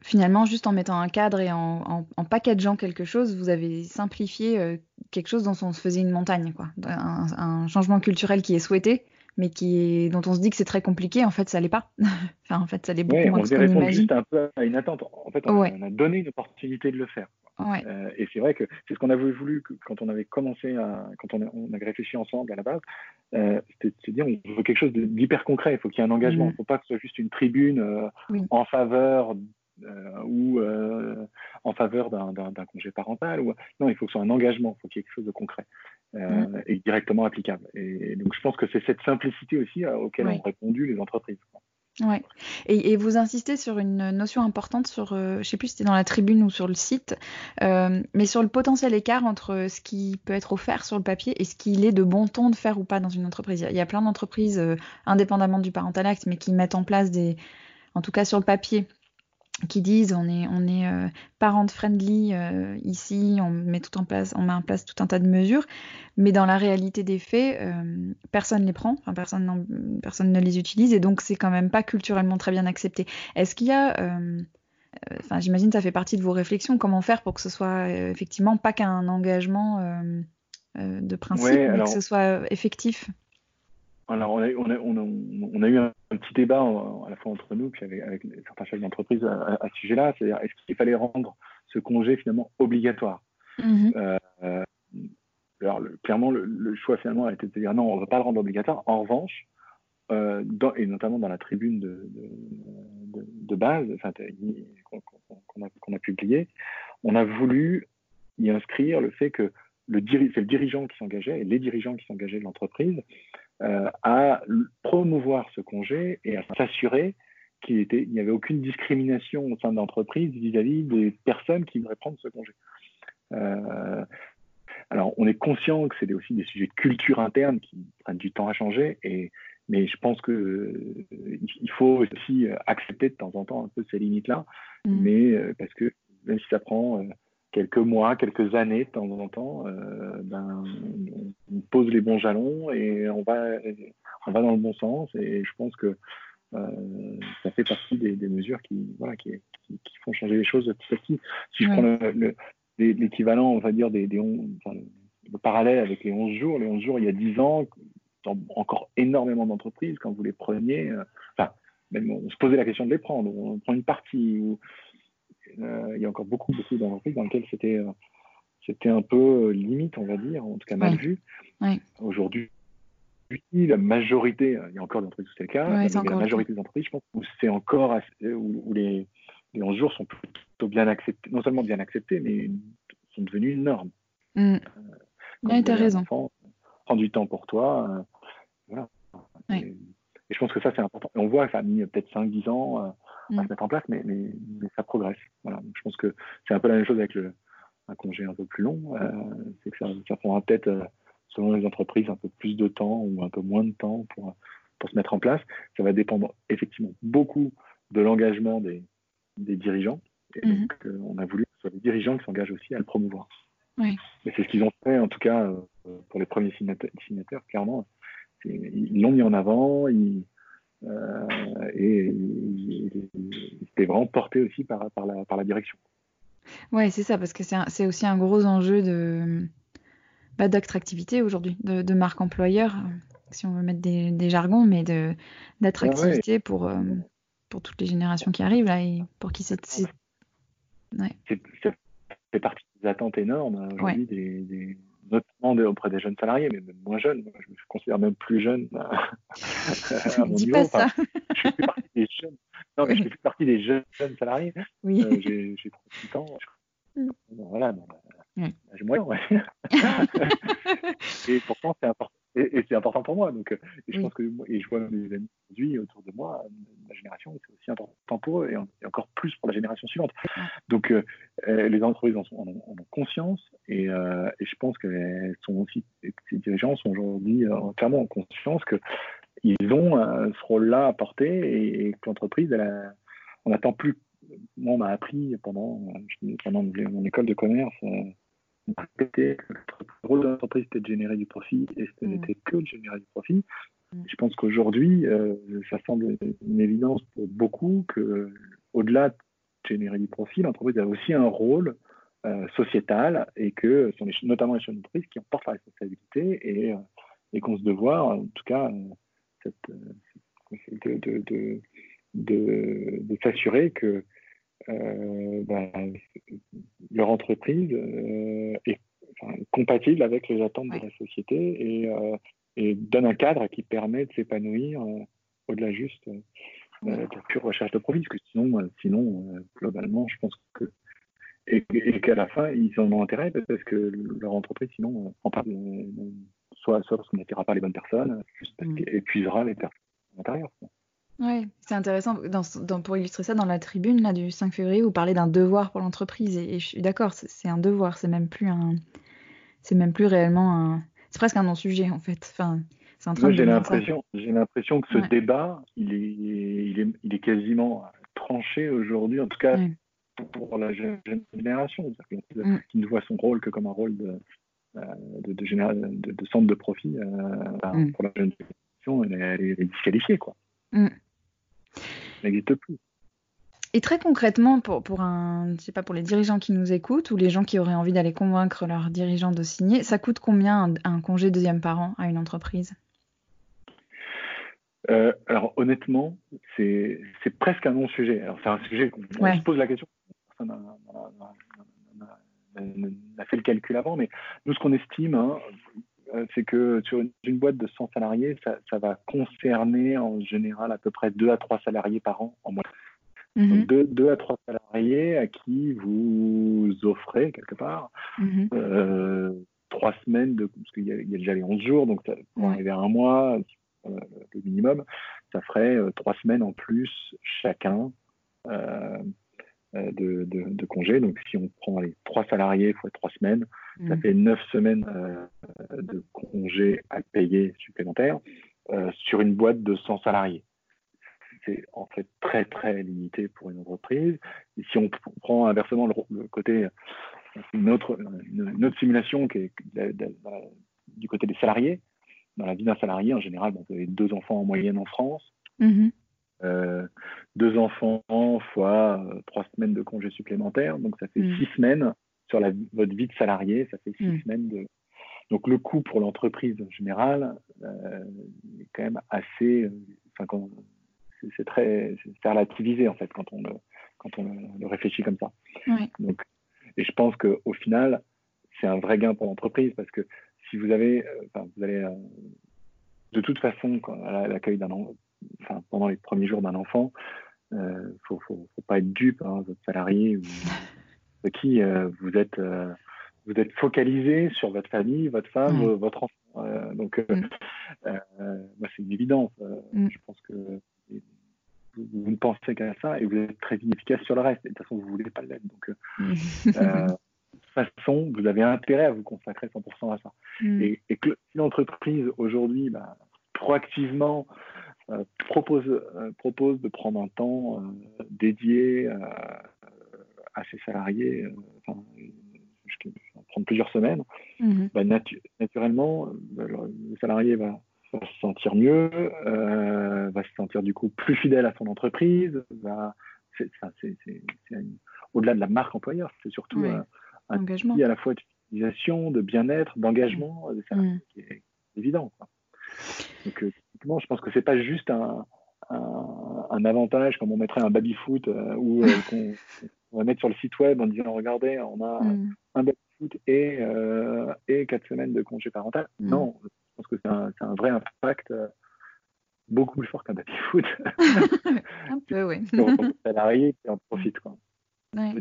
finalement, juste en mettant un cadre et en, en, packageant quelque chose, vous avez simplifié euh, quelque chose dont on se faisait une montagne, quoi. un, changement culturel qui est souhaité mais qui dont on se dit que c'est très compliqué, en fait, ça l'est pas. enfin, en fait, ça l'est beaucoup moins que ce qu'on juste un peu à une attente. En fait, on, a donné une opportunité de le faire. Euh, et c'est vrai que c'est ce qu'on avait voulu quand on avait commencé, à, quand on, a, on avait réfléchi ensemble à la base, euh, c'était de se dire on veut quelque chose d'hyper concret. Il faut qu'il y ait un engagement. Il mm. ne faut pas que ce soit juste une tribune euh, en faveur euh, ou en faveur d'un congé parental. Ou... Non, il faut que ce soit un engagement, il faut qu'il y ait quelque chose de concret euh, mm. et directement applicable. Et, donc, je pense que c'est cette simplicité aussi auquel ont répondu les entreprises. Ouais. Et, vous insistez sur une notion importante sur, je ne sais plus si c'était dans la tribune ou sur le site, mais sur le potentiel écart entre ce qui peut être offert sur le papier et ce qu'il est de bon ton de faire ou pas dans une entreprise. Il y a plein d'entreprises, indépendamment du parental act, mais qui mettent en place des, en tout cas sur le papier, qui disent on est on est euh, parent friendly euh, ici, on met tout en place, on met en place tout un tas de mesures, mais dans la réalité des faits, euh, personne les prend, enfin, personne personne ne les utilise et donc c'est quand même pas culturellement très bien accepté. Est-ce qu'il y a Enfin, j'imagine ça fait partie de vos réflexions. Comment faire pour que ce soit effectivement pas qu'un engagement de principe, mais que ce soit effectif? Alors, on a, on, a, on, a, eu un, petit débat à la fois entre nous puis avec, avec certains chefs d'entreprise à, ce sujet-là. C'est-à-dire, est-ce qu'il fallait rendre ce congé finalement obligatoire? Mm-hmm. euh, Alors, clairement, le, choix finalement a été de dire non, on ne va pas le rendre obligatoire. En revanche, euh, dans, et notamment dans la tribune de, de, de, base qu'on a, qu'on a publié, on a voulu y inscrire le fait que le c'est le dirigeant qui s'engageait et les dirigeants qui s'engageaient de l'entreprise euh, à promouvoir ce congé et à s'assurer qu'il n'y avait aucune discrimination au sein de l'entreprise vis-à-vis des personnes qui voudraient prendre ce congé. Euh, alors, on est conscient que c'est aussi des sujets de culture interne qui prennent du temps à changer, et, mais je pense qu'il euh, il faut aussi accepter de temps en temps un peu ces limites-là, mm. mais parce que même si ça prend quelques mois, quelques années de temps en temps, ben, on pose les bons jalons et on va, on va dans le bon sens, et je pense que ça fait partie des, mesures qui, voilà, qui, qui, font changer les choses petit à petit. Si je prends le l'équivalent, on va dire, des, des le parallèle avec les 11 jours. Les 11 jours, il y a 10 ans, dans encore énormément d'entreprises, quand vous les preniez, euh, enfin, même on se posait la question de les prendre. On prend une partie euh, il y a encore beaucoup, beaucoup d'entreprises dans lesquelles c'était euh, c'était un peu limite, on va dire, en tout cas mal vu. Aujourd'hui, la majorité, il y a encore d'entreprises où c'est le cas, mais la majorité des entreprises, je pense, où c'est encore où, les, les 11 jours sont plutôt bien acceptés, non seulement bien acceptés, mais sont devenus une norme. Mm. Euh, tu as raison. prends du temps pour toi. Euh, voilà. Et, je pense que ça, c'est important. on voit que ça a mis peut-être 5-10 ans euh, à mm. se mettre en place, mais, mais, ça progresse. Voilà. je pense que c'est un peu la même chose avec le, un congé un peu plus long. c'est que ça, ça prendra peut-être, selon les entreprises, un peu plus de temps ou un peu moins de temps pour, pour se mettre en place. Ça va dépendre effectivement beaucoup de l'engagement des, des dirigeants. Et mhm. donc, euh, on a voulu que ce soit les dirigeants qui s'engagent aussi à le promouvoir. Oui. Et c'est ce qu'ils ont fait, en tout cas, euh, pour les premiers signataires, clairement. Ils l'ont mis en avant, ils, euh, et c'était vraiment porté aussi par, par, la, par la direction. Oui, c'est ça, parce que c'est aussi un gros enjeu de bah, d'attractivité aujourd'hui, de, de, marque employeur, si on veut mettre des, des jargons, mais d'attractivité pour, pour toutes les générations qui arrivent là et pour qui c'est ouais. fait partie des attentes énormes hein, aujourd'hui des, notamment auprès des jeunes salariés mais même moins jeunes je me considère même plus jeune à, mon niveau ça. je fais plus partie des jeunes non mais je fais plus partie des jeunes, salariés oui. Euh, j'ai 38 ans mm. voilà euh, j'ai moyen ouais. et pourtant c'est important et, c'est important pour moi. Donc, euh, et je pense que et je vois mes amis aujourd'hui autour de moi, ma génération, c'est aussi important pour eux et, encore plus pour la génération suivante. Donc, euh, euh, les entreprises en, ont, conscience et, et, je pense qu'elles sont aussi, ces dirigeants sont aujourd'hui clairement en conscience qu'ils ont ce rôle-là à porter et, que l'entreprise, on n'attend plus. Moi, on m'a appris pendant, pendant mon école de commerce que le rôle de l'entreprise était de générer du profit et ce mm. n'était que de générer du profit. Mm. Je pense qu'aujourd'hui, euh, ça semble une évidence pour beaucoup que, au-delà de générer du profit, l'entreprise a aussi un rôle euh, sociétal et que ce sont les, notamment les chefs d'entreprise qui en portent la responsabilité et, euh, et qu'on se devoir, en tout cas, cette, de, de, de, de s'assurer que euh, ben, leur entreprise euh, est compatible avec les attentes de la société et, euh, et, donne un cadre qui permet de s'épanouir au-delà juste de la pure recherche de profit, parce que sinon, sinon globalement, je pense que et, qu'à la fin, ils en ont intérêt parce que leur entreprise, sinon, en parle, soit, soit parce qu'on n'attirera pas les bonnes personnes, juste parce mm. qu'elle épuisera les personnes à l'intérieur. Oui, c'est intéressant. Dans, pour illustrer ça, dans la tribune là, du 5 février, vous parlez d'un devoir pour l'entreprise. Et, je suis d'accord, c'est un devoir. C'est même plus un. C'est même plus réellement un. C'est presque un non-sujet, en fait. Enfin, Moi, j'ai l'impression, j'ai l'impression que ce débat, il est, il est, il est quasiment tranché aujourd'hui, en tout cas pour la jeune génération, mm. qui ne voit son rôle que comme un rôle de, euh, de, centre de profit euh, mm. pour la jeune génération, elle, est disqualifiée, quoi. N'existe plus. Et très concrètement, pour, pour, un, je sais pas, pour les dirigeants qui nous écoutent ou les gens qui auraient envie d'aller convaincre leurs dirigeants de signer, ça coûte combien un, congé deuxième parent à une entreprise? Euh, Alors honnêtement, c'est presque un non-sujet. Alors c'est un sujet qu'on se pose la question. Personne n'a fait le calcul avant, mais nous ce qu'on estime, hein, c'est que sur une, boîte de 100 salariés, ça, va concerner en général à peu près 2 à 3 salariés par an en moyenne. 2 mhm. à 3 salariés à qui vous offrez quelque part mhm. euh, 3 semaines, de, parce qu'il y, a déjà les 11 jours, donc pour arriver à un mois, euh, le minimum, ça ferait 3 euh, semaines en plus chacun de, de, congés. Donc, si on prend les trois salariés fois trois semaines, ça mm. fait neuf semaines de congés à payer supplémentaires sur une boîte de 100 salariés c'est en fait très très limité pour une entreprise. Et si on prend inversement le, côté, une autre, une, autre simulation qui est du côté des salariés, dans la vie d'un salarié, en général, vous avez deux enfants en moyenne en France. Mm-hmm. Euh, deux enfants fois euh, trois semaines de congés supplémentaires, donc ça fait mm. six semaines sur la, votre vie de salarié, ça fait six mm. semaines de. Donc le coût pour l'entreprise en général euh, est quand même assez. Enfin, c'est très c'est relativisé en fait quand on le, quand on le réfléchit comme ça. Donc, et je pense qu'au final, c'est un vrai gain pour l'entreprise parce que si vous avez, vous allez, de toute façon, à l'accueil d'un enfin, pendant les premiers jours d'un enfant, il euh, faut, faut, faut, pas être dupe, hein, votre salarié ou qui vous êtes, vous êtes focalisé sur votre famille, votre femme, votre enfant. donc, mm. moi, c'est une évidence. Mm. Je pense que vous, ne pensez qu'à ça et vous êtes très inefficace sur le reste. de toute façon, vous ne voulez pas l'être. Donc, euh, euh, de toute façon, vous avez intérêt à vous consacrer 100% à ça. Mm. Et, que si l'entreprise aujourd'hui, bah, proactivement, euh, propose, propose de prendre un temps dédié à ses salariés, enfin, je vais prendre plusieurs semaines, mm-hmm. bah, naturellement, le salarié va va se sentir mieux, euh, va se sentir du coup plus fidèle à son entreprise. au-delà de la marque employeur, c'est surtout un, engagement. à la fois d'utilisation, de bien-être, d'engagement, mmh. mmh. qui est évident. Donc, euh, je pense que c'est pas juste un, un, avantage comme on mettrait un baby-foot euh, ou qu'on va mettre sur le site web en disant regardez, on a mmh. un baby-foot et, et quatre semaines de congé parental. Non, je pense que c'est un, vrai impact euh, beaucoup plus fort qu'un baby-foot. un peu, oui. Salariés qui en profitent. Quoi.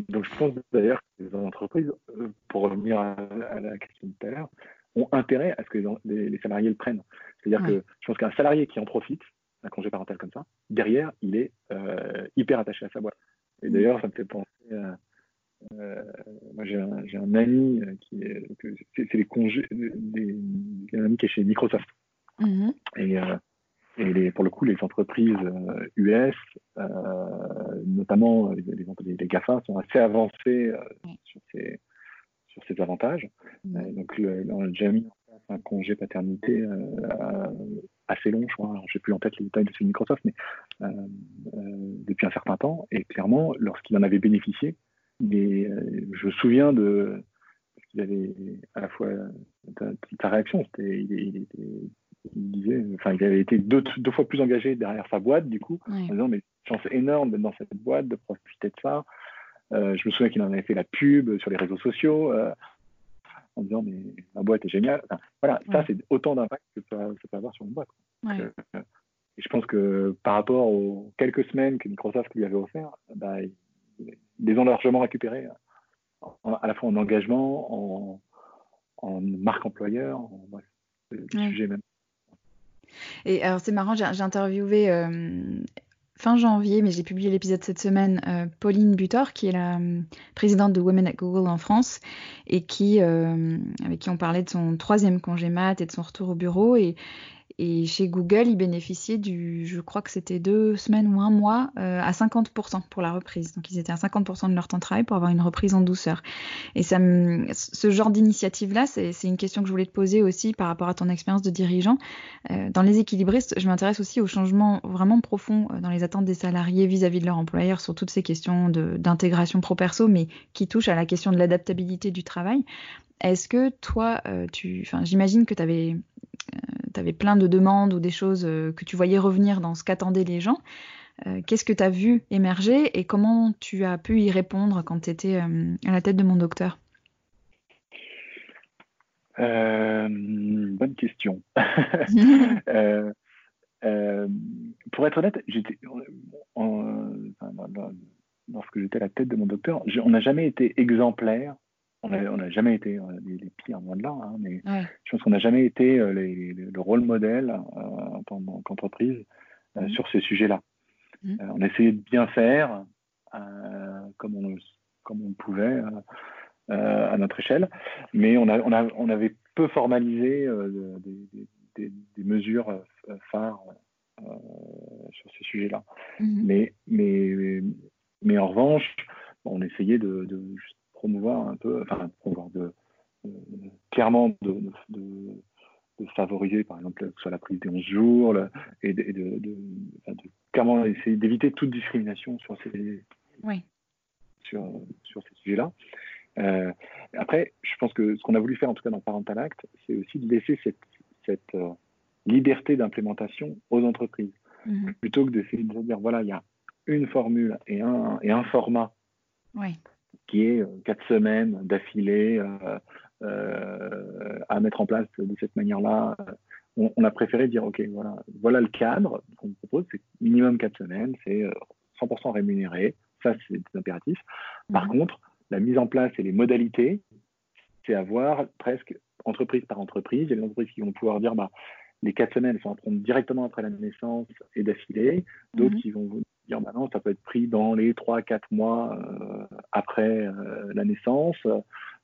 Donc je pense d'ailleurs que les entreprises, euh, pour revenir à, la question de tout à l'heure, ont intérêt à ce que les, salariés le prennent. C'est-à-dire que je pense qu'un salarié qui en profite, un congé parental comme ça, derrière, il est euh, hyper attaché à sa boîte. Et mm. d'ailleurs, ça me fait penser à, euh, moi, j'ai un, un, ami euh, qui est, c'est les congés, des, un ami qui est chez Microsoft. Mm-hmm. Et, euh, et les, pour le coup, les entreprises US, notamment les, les, GAFA, sont assez avancées sur, ces, sur ces avantages. Mm-hmm. donc, on a déjà mis en place un congé paternité assez long, je crois. Je n'ai plus en tête les détails de chez Microsoft, mais depuis un certain temps. Et clairement, lorsqu'il en avait bénéficié, mais euh, je me souviens de qu'il avait à la fois ta, réaction, c'était il, disait, enfin il avait été deux, deux, fois plus engagé derrière sa boîte du coup, en disant mais chance énorme d'être dans cette boîte, de profiter de ça. Euh, je me souviens qu'il en avait fait la pub sur les réseaux sociaux euh, en disant mais ma boîte est géniale. voilà, ça c'est autant d'impact que ça, peut avoir sur une boîte. et je pense que par rapport aux quelques semaines que Microsoft lui avait offert, bah, les ont largement récupérés, à la fois en engagement, en, marque employeur, en sujet même. Et alors c'est marrant, j'ai interviewé euh, fin janvier, mais j'ai publié l'épisode cette semaine, euh, Pauline Butor, qui est la euh, présidente de Women at Google en France, et qui, avec qui on parlait de son troisième congé mat et de son retour au bureau. Et, et chez Google, ils bénéficiaient du, je crois que c'était deux semaines ou un mois, euh, à 50% pour la reprise. Donc ils étaient à 50% de leur temps de travail pour avoir une reprise en douceur. Et ça ce genre d'initiative-là, c'est une question que je voulais te poser aussi par rapport à ton expérience de dirigeant. Euh, dans les équilibristes, je m'intéresse aussi aux changements vraiment profonds euh, dans les attentes des salariés vis-à-vis de leur employeur sur toutes ces questions d'intégration pro-perso, mais qui touchent à la question de l'adaptabilité du travail. Est-ce que toi, enfin, j'imagine que tu avais tu avais plein de demandes ou des choses euh, que tu voyais revenir dans ce qu'attendaient les gens. Euh, qu'est-ce que tu as vu émerger et comment tu as pu y répondre quand tu étais euh, à la tête de mon docteur? Bonne question. pour être honnête, j'étais lorsque j'étais à la tête de mon docteur, on n'a jamais été exemplaire on n'a jamais été euh, les, pires, loin de là, hein, mais je pense qu'on n'a jamais été euh, le rôle modèle euh, en tant qu'entreprise mmh. sur ces sujets-là. Mmh. on a essayé de bien faire, comme on, comme on pouvait à notre échelle. Mais on, a, on, a, on avait peu formalisé des, des, mesures phares sur ces sujets-là. Mm-hmm. Mais, mais, mais en revanche, on essayait de, de promouvoir un peu, enfin, promouvoir de, clairement de, de, favoriser, par exemple, que ce soit la prise des 11 jours, et de, de, clairement essayer d'éviter toute discrimination sur ces, sur, sur ces sujets-là. Euh, après, je pense que ce qu'on a voulu faire, en tout cas dans Parental Act, c'est aussi de laisser cette, cette euh, liberté d'implémentation aux entreprises. Mm-hmm. Plutôt que d'essayer de dire, voilà, il y a une formule et un, et un format qui est euh, quatre semaines d'affilée euh, euh, à mettre en place de cette manière-là. On, a préféré dire, OK, voilà, voilà le cadre qu'on propose, c'est minimum quatre semaines, c'est 100% rémunéré, ça c'est impératif. Par mhm. contre, la mise en place et les modalités, c'est à voir presque entreprise par entreprise. Il y a des entreprises qui vont pouvoir dire, bah, les quatre semaines, elles sont à prendre directement après la naissance et d'affilée. D'autres mhm. qui vont dire, bah non, ça peut être pris dans les 3-4 mois euh, après euh, la naissance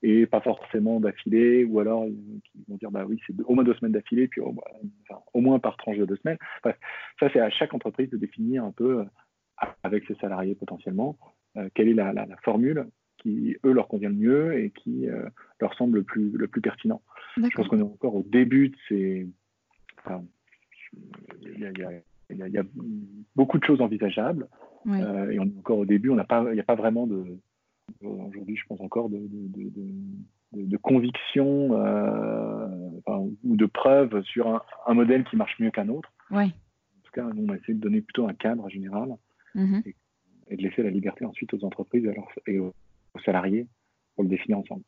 et pas forcément d'affilée, ou alors ils vont dire, bah oui, c'est au moins deux semaines d'affilée, puis au, moins par tranche de deux semaines. ça, c'est à chaque entreprise de définir un peu, euh, avec ses salariés potentiellement, quelle est la, formule qui, eux, leur convient le mieux et qui leur semble le plus, le plus pertinent. Je pense qu'on est encore au début de ces il y, a, beaucoup de choses envisageables. Euh, et on est encore au début, il n'y a pas vraiment de. Aujourd'hui, je pense encore de, de, conviction euh, ou de preuves sur un, modèle qui marche mieux qu'un autre. En tout cas, nous, on a essayé de donner plutôt un cadre général mm-hmm. et, de laisser la liberté ensuite aux entreprises et, aux salariés pour le définir ensemble.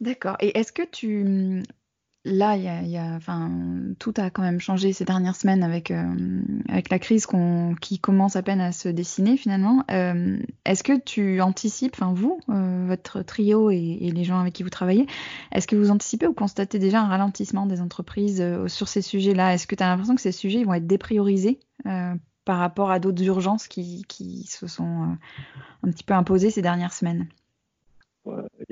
D'accord. Et est-ce que tu là, y y a, enfin, tout a quand même changé ces dernières semaines avec, euh, avec la crise qui commence à peine à se dessiner finalement. Euh, est-ce que tu anticipes, enfin vous, euh, votre trio et, les gens avec qui vous travaillez, est-ce que vous anticipez ou constatez déjà un ralentissement des entreprises sur ces sujets-là? Est-ce que tu as l'impression que ces sujets vont être dépriorisés par rapport à d'autres urgences qui, qui se sont un petit peu imposées ces dernières semaines?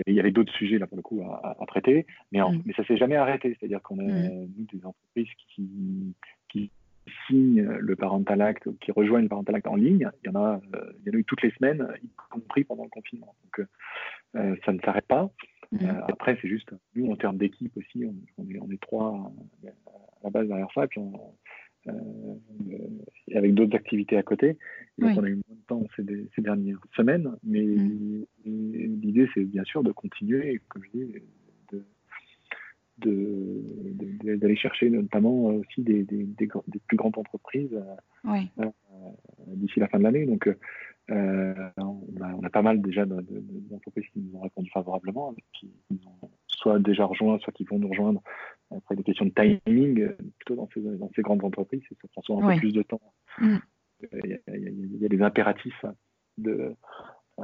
Il y avait d'autres sujets là pour le coup à, traiter, mais, mm. mais ça s'est jamais arrêté. C'est-à-dire qu'on a mm. des entreprises qui, qui signent le Parental Act, qui rejoignent le Parental Act en ligne. Il y en a, euh, il y en a eu toutes les semaines, y compris pendant le confinement. Donc euh, ça ne s'arrête pas. Mm. Euh, après, c'est juste, nous, en termes d'équipe aussi, on, est, on est trois à la base derrière ça, et puis on, euh, avec d'autres activités à côté. Donc on a eu moins de temps ces, ces dernières semaines, mais mm. l'idée c'est bien sûr de continuer, comme je dis, de, d'aller chercher notamment aussi des, des, des, plus grandes entreprises euh, euh, d'ici la fin de l'année. Donc, euh, on, a, on, a, pas mal déjà d'entreprises qui nous ont répondu favorablement, qui nous ont soit déjà rejoints, soit qui vont nous rejoindre. Après, des questions de timing, plutôt dans ces, dans ces grandes entreprises, ça prend souvent un peu plus de temps. Mm. Il, y a, des impératifs de,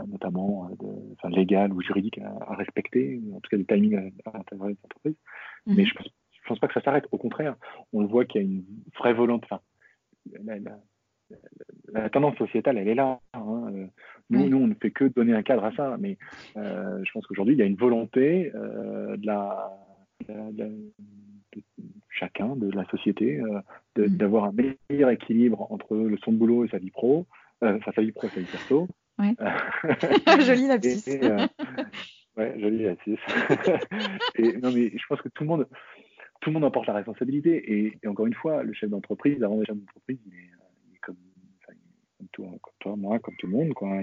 notamment de, enfin, légal ou juridique à, respecter, en tout cas des timings à, à intégrer les entreprises. Mm-hmm. Mais je pense, je pense pas que ça s'arrête. Au contraire, on le voit qu'il y a une vraie volonté. Enfin, la, tendance sociétale, elle est là. Hein. Euh, nous, nous, on ne fait que donner un cadre à ça, mais euh, je pense qu'aujourd'hui, il y a une volonté euh, de, la, de, chacun, de la société, mm. d'avoir un meilleur équilibre entre le son de boulot et sa vie pro, enfin sa vie pro et sa vie perso. Ouais. Joli lapsus. ouais, joli lapsus. et non, mais je pense que tout le monde, tout le monde en porte la responsabilité. Et, encore une fois, le chef d'entreprise, avant le chef d'entreprise, il est comme, toi, moi, comme tout le monde. Quoi.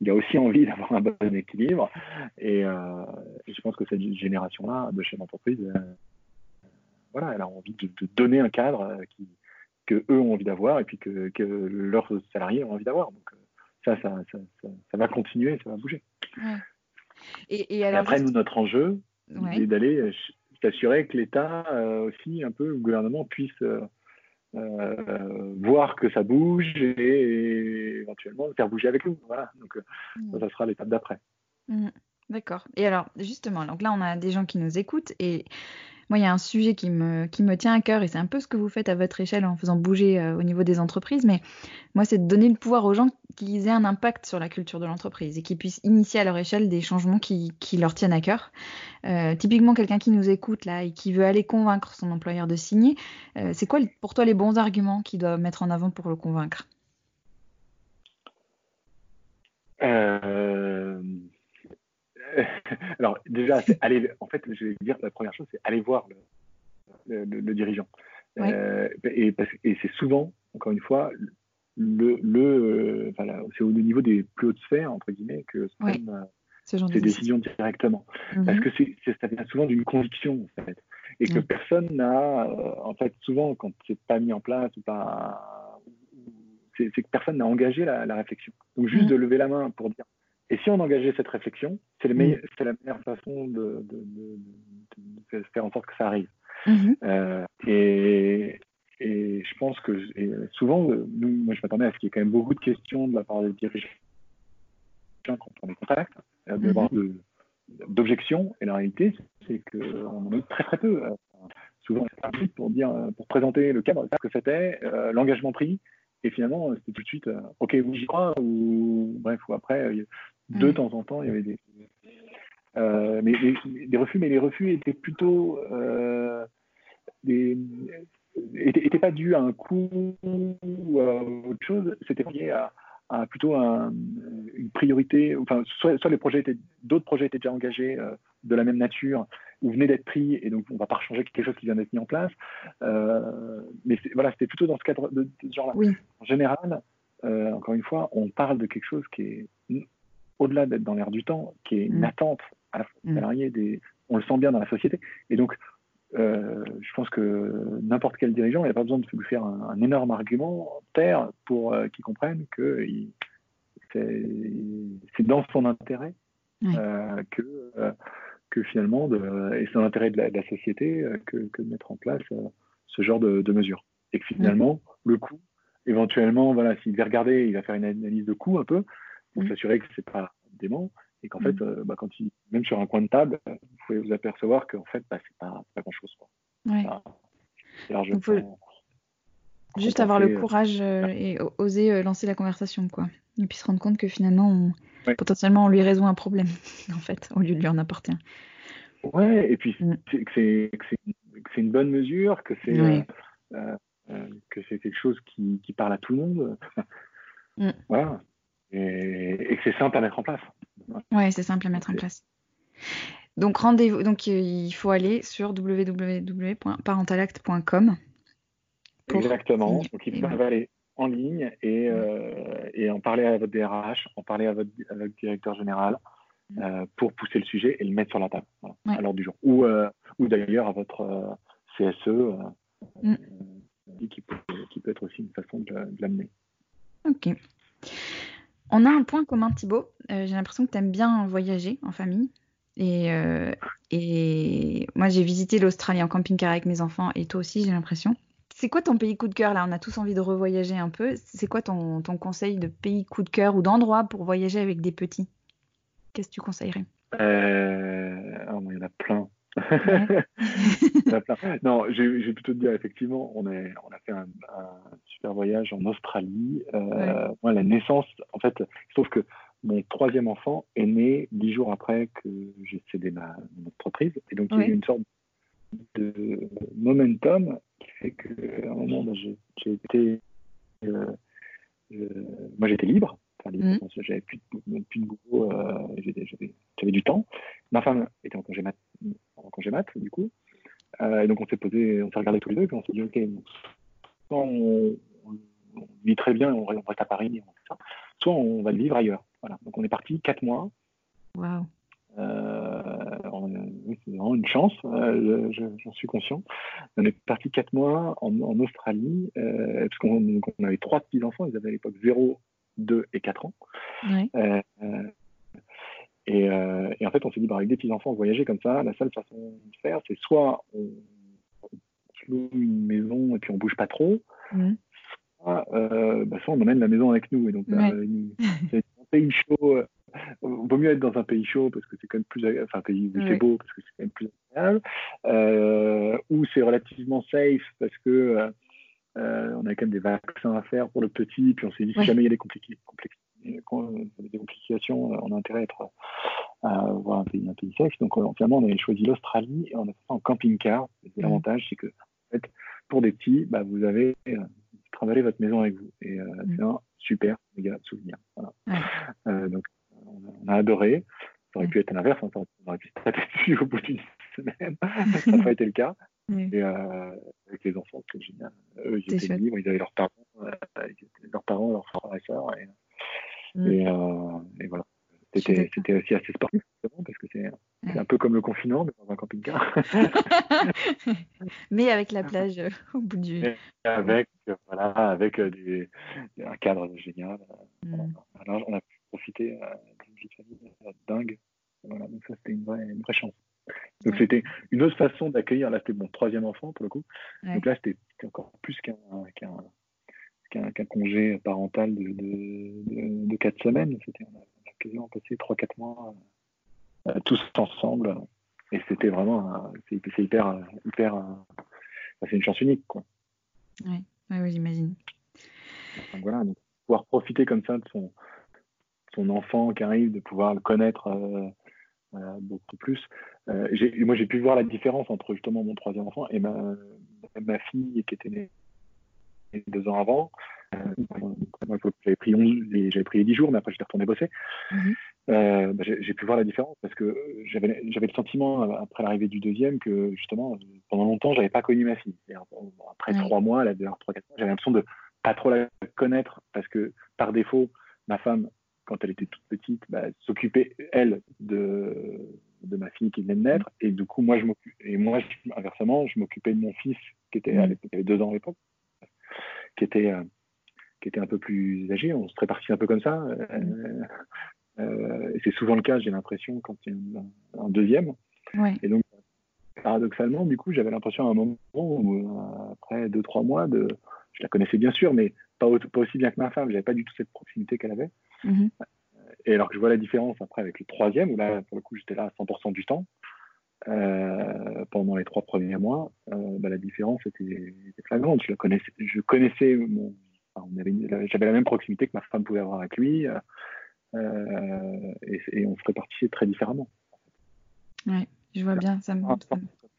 Il, a aussi envie d'avoir un bon équilibre. Et, euh, je pense que cette génération-là de chefs d'entreprise, euh, voilà, elle a envie de, donner un cadre euh, qui, que eux ont envie d'avoir et puis que, que, leurs salariés ont envie d'avoir. Donc ça ça, ça, ça, va continuer, ça va bouger. Et, après, nous, notre enjeu, c'est d'aller s'assurer que l'État aussi, un peu, le gouvernement puisse euh, voir que ça bouge et, éventuellement le faire bouger avec nous. Voilà. Donc, euh, mm. ça, sera l'étape d'après. Mm. D'accord. Et alors, justement, donc là, on a des gens qui nous écoutent et moi, il y a un sujet qui me, qui me tient à cœur et c'est un peu ce que vous faites à votre échelle en faisant bouger euh, au niveau des entreprises. Mais moi, c'est de donner le pouvoir aux gens qu'ils aient un impact sur la culture de l'entreprise et qu'ils puissent initier à leur échelle des changements qui, leur tiennent à cœur. Euh, typiquement, quelqu'un qui nous écoute là et qui veut aller convaincre son employeur de signer, euh, c'est quoi pour toi les bons arguments qu'il doit mettre en avant pour le convaincre? Alors déjà, aller, en fait, je vais dire la première chose, c'est aller voir le, dirigeant. et, et c'est souvent, encore une fois, le, le euh, c'est au niveau des plus hautes sphères, entre guillemets, que se prennent euh, ces décisions directement. Mhm. Parce que c'est, ça vient souvent d'une conviction, en fait. Et que personne n'a, euh, en fait, souvent, quand c'est pas mis en place ou pas, c'est, que personne n'a engagé la, réflexion. Donc, juste mhm. de lever la main pour dire, et si on engageait cette réflexion, c'est, c'est la meilleure façon de, de, de, faire en sorte que ça arrive. Mhm. et, et je pense que souvent, nous, moi, je m'attendais à ce qu'il y ait quand même beaucoup de questions de la part des dirigeants quand on est contact, d'avoir mm d'objections. Et la réalité, c'est qu'on en a très très peu. souvent, c'est pour dire, pour présenter le cadre, ce que c'était, euh, l'engagement pris. Et finalement, c'était tout de suite, euh, OK, vous j'y crois, ou bref, ou après, de mm. temps en temps, il y avait des, euh, mais, des refus, mais les refus étaient plutôt des, n'était pas dû à un coût ou à autre chose, c'était lié à, plutôt une priorité. Enfin, soit, les projets étaient, d'autres projets étaient déjà engagés euh, de la même nature ou venaient d'être pris et donc on ne va pas changer quelque chose qui vient d'être mis en place. Euh, mais voilà, c'était plutôt dans ce cadre de, ce genre-là. En général, euh, encore une fois, on parle de quelque chose qui est au-delà d'être dans l'air du temps, qui est une mm. attente à la mm. salarié des, on le sent bien dans la société. Et donc, euh, je pense que n'importe quel dirigeant, il n'a pas besoin de lui faire un, énorme argument terre pour euh, qu'il comprenne que c'est dans son intérêt euh, que, que finalement, de, et c'est dans l'intérêt de, la société que, de mettre en place ce genre de, mesures. Et que finalement, le coût, éventuellement, voilà, s'il devait regarder, il va faire une analyse de coût un peu pour s'assurer que c'est pas dément et qu'en fait, mm. euh, bah, quand il, même sur un coin de table, vous pouvez vous apercevoir qu'en fait, bah, c'est pas, pas grand-chose. Ouais. juste avoir le courage euh, et oser euh, lancer la conversation, quoi. Et puis se rendre compte que finalement, potentiellement, on lui résout un problème, en fait, au lieu de lui en apporter un. Ouais, et puis mm. que c'est une bonne mesure, que c'est que c'est quelque chose qui, qui, parle à tout le monde. Mm. Voilà. Et, et que c'est simple à mettre en place. Oui, c'est simple à mettre en place. Donc rendez-vous. Donc euh, il faut aller sur www.parentalacte.com. Exactement. Donc il faut aller en ligne et, euh, et, en parler à votre DRH, en parler à votre, directeur général euh, pour pousser le sujet et le mettre sur la table à l'ordre du jour. Ou, ou d'ailleurs à votre CSE, mm. qui, peut, qui, peut, être aussi une façon de, de l'amener. Ok. On a un point commun, Thibaut. Euh, j'ai l'impression que tu aimes bien voyager en famille. Euh, et, moi, j'ai visité l'Australie en camping-car avec mes enfants et toi aussi, j'ai l'impression. C'est quoi ton pays coup de cœur là? On a tous envie de revoyager un peu. C'est quoi ton, conseil de pays coup de cœur ou d'endroit pour voyager avec des petits? Qu'est-ce que tu conseillerais? Euh... oh, Il y en a plein. non, je vais plutôt te dire, effectivement, on, est, on a fait un, super voyage en Australie. Euh, moi, la naissance, en fait, je trouve que mon troisième enfant est né dix jours après que j'ai cédé ma, mon entreprise. Et donc, il y a eu une sorte de momentum qui fait qu'à un moment, bah, j'ai été. Euh, euh, moi, j'étais libre. Mmh. J'avais plus, plus, de boulot, euh, j'avais du temps. Ma femme était en congé mat, en congé mat du coup. Euh, et donc on s'est posé, on s'est regardé tous les deux, puis on s'est dit, ok, soit on, vit très bien, on, reste à Paris, ça, soit on va le vivre ailleurs. Voilà. Donc on est parti quatre mois. Wow. Euh, c'est vraiment une chance, euh, j'en suis conscient. On est parti quatre mois en, en Australie, euh, parce qu'on on avait trois petits-enfants, ils avaient à l'époque 0, 2 et 4 ans. Euh, et, euh, et, en fait, on s'est dit, bah, avec des petits-enfants, voyager comme ça, la seule façon de faire, c'est soit on, loue une maison et puis on bouge pas trop, soit, euh, bah, soit, on emmène la maison avec nous. Et donc, c'est un pays chaud. vaut mieux être dans un pays chaud parce que c'est quand même plus enfin un pays où c'est beau parce que c'est quand même plus agréable euh, ou c'est relativement safe parce que euh, on a quand même des vaccins à faire pour le petit, puis on s'est dit si jamais il y a des complications, des, complications, on a intérêt à, être, à avoir un pays, un pays sexe. Donc finalement, on a choisi l'Australie et on a fait ça en camping-car. L'avantage, c'est que en fait, pour des petits, bah, vous avez travaillé votre maison avec vous. Et c'est un super méga souvenir. Voilà. donc on a adoré. Ça aurait pu être l'inverse, hein, on aurait pu se dessus au bout d'une semaine. ça n'a pas été le cas. Et euh, avec les enfants, c'était génial. Eux, ils étaient libres, ils avaient leurs parents, euh, leurs parents, leurs frères et sœurs. Et, mm. et, euh, et voilà. C'était, aussi assez sportif, parce que c'est, un peu comme le confinement, mais dans un camping-car. mais avec la plage euh, au bout du. Et avec, voilà, avec euh, des, un cadre génial. Mm. Alors, on a pu profiter d'une vie de famille dingue. Voilà, donc ça, c'était une vraie, une vraie chance. Donc c'était une autre façon d'accueillir. Là, c'était mon troisième enfant pour le coup. Donc là, c'était encore plus qu'un qu'un congé parental de, de, de, quatre semaines. C'était on a, quasiment passé trois quatre mois euh, tous ensemble. Et c'était vraiment c'est hyper hyper c'est une chance unique quoi. Oui, ouais, j'imagine. Donc voilà, donc, pouvoir profiter comme ça de son son enfant qui arrive, de pouvoir le connaître. Euh, beaucoup plus. Euh, moi, j'ai pu voir la différence entre justement mon troisième enfant et ma, ma fille qui était née deux ans avant. Euh, j'avais pris, j'avais pris les 10 jours, mais après j'étais retourné bosser. Mhm. Euh, bah, j'ai pu voir la différence parce que j'avais le sentiment après l'arrivée du deuxième que justement pendant longtemps j'avais pas connu ma fille. Après trois mois, elle avait trois quatre mois, j'avais l'impression de pas trop la connaître parce que par défaut ma femme quand elle était toute petite, bah, s'occupait, elle, de, de ma fille qui venait de naître. Et du coup, moi, je et moi, inversement, je m'occupais de mon fils, qui était, à l'époque, avait deux ans à l'époque, qui était, euh, qui était un peu plus âgé. On se répartit un peu comme ça. Euh, euh, c'est souvent le cas, j'ai l'impression, quand il y a un, deuxième. Et donc, paradoxalement, du coup, j'avais l'impression à un moment où, après deux, trois mois, de, je la connaissais bien sûr, mais pas, pas aussi bien que ma femme. J'avais pas du tout cette proximité qu'elle avait. Mhm. Et alors que je vois la différence après avec le troisième, où là, pour le coup, j'étais là à 100% du temps, euh, pendant les trois premiers mois, euh, bah, la différence était, flagrante. Je, connaissais, je connaissais mon. J'avais la même proximité que ma femme pouvait avoir avec lui, euh, et, on se répartissait très différemment. Oui, je vois bien. Ça, me...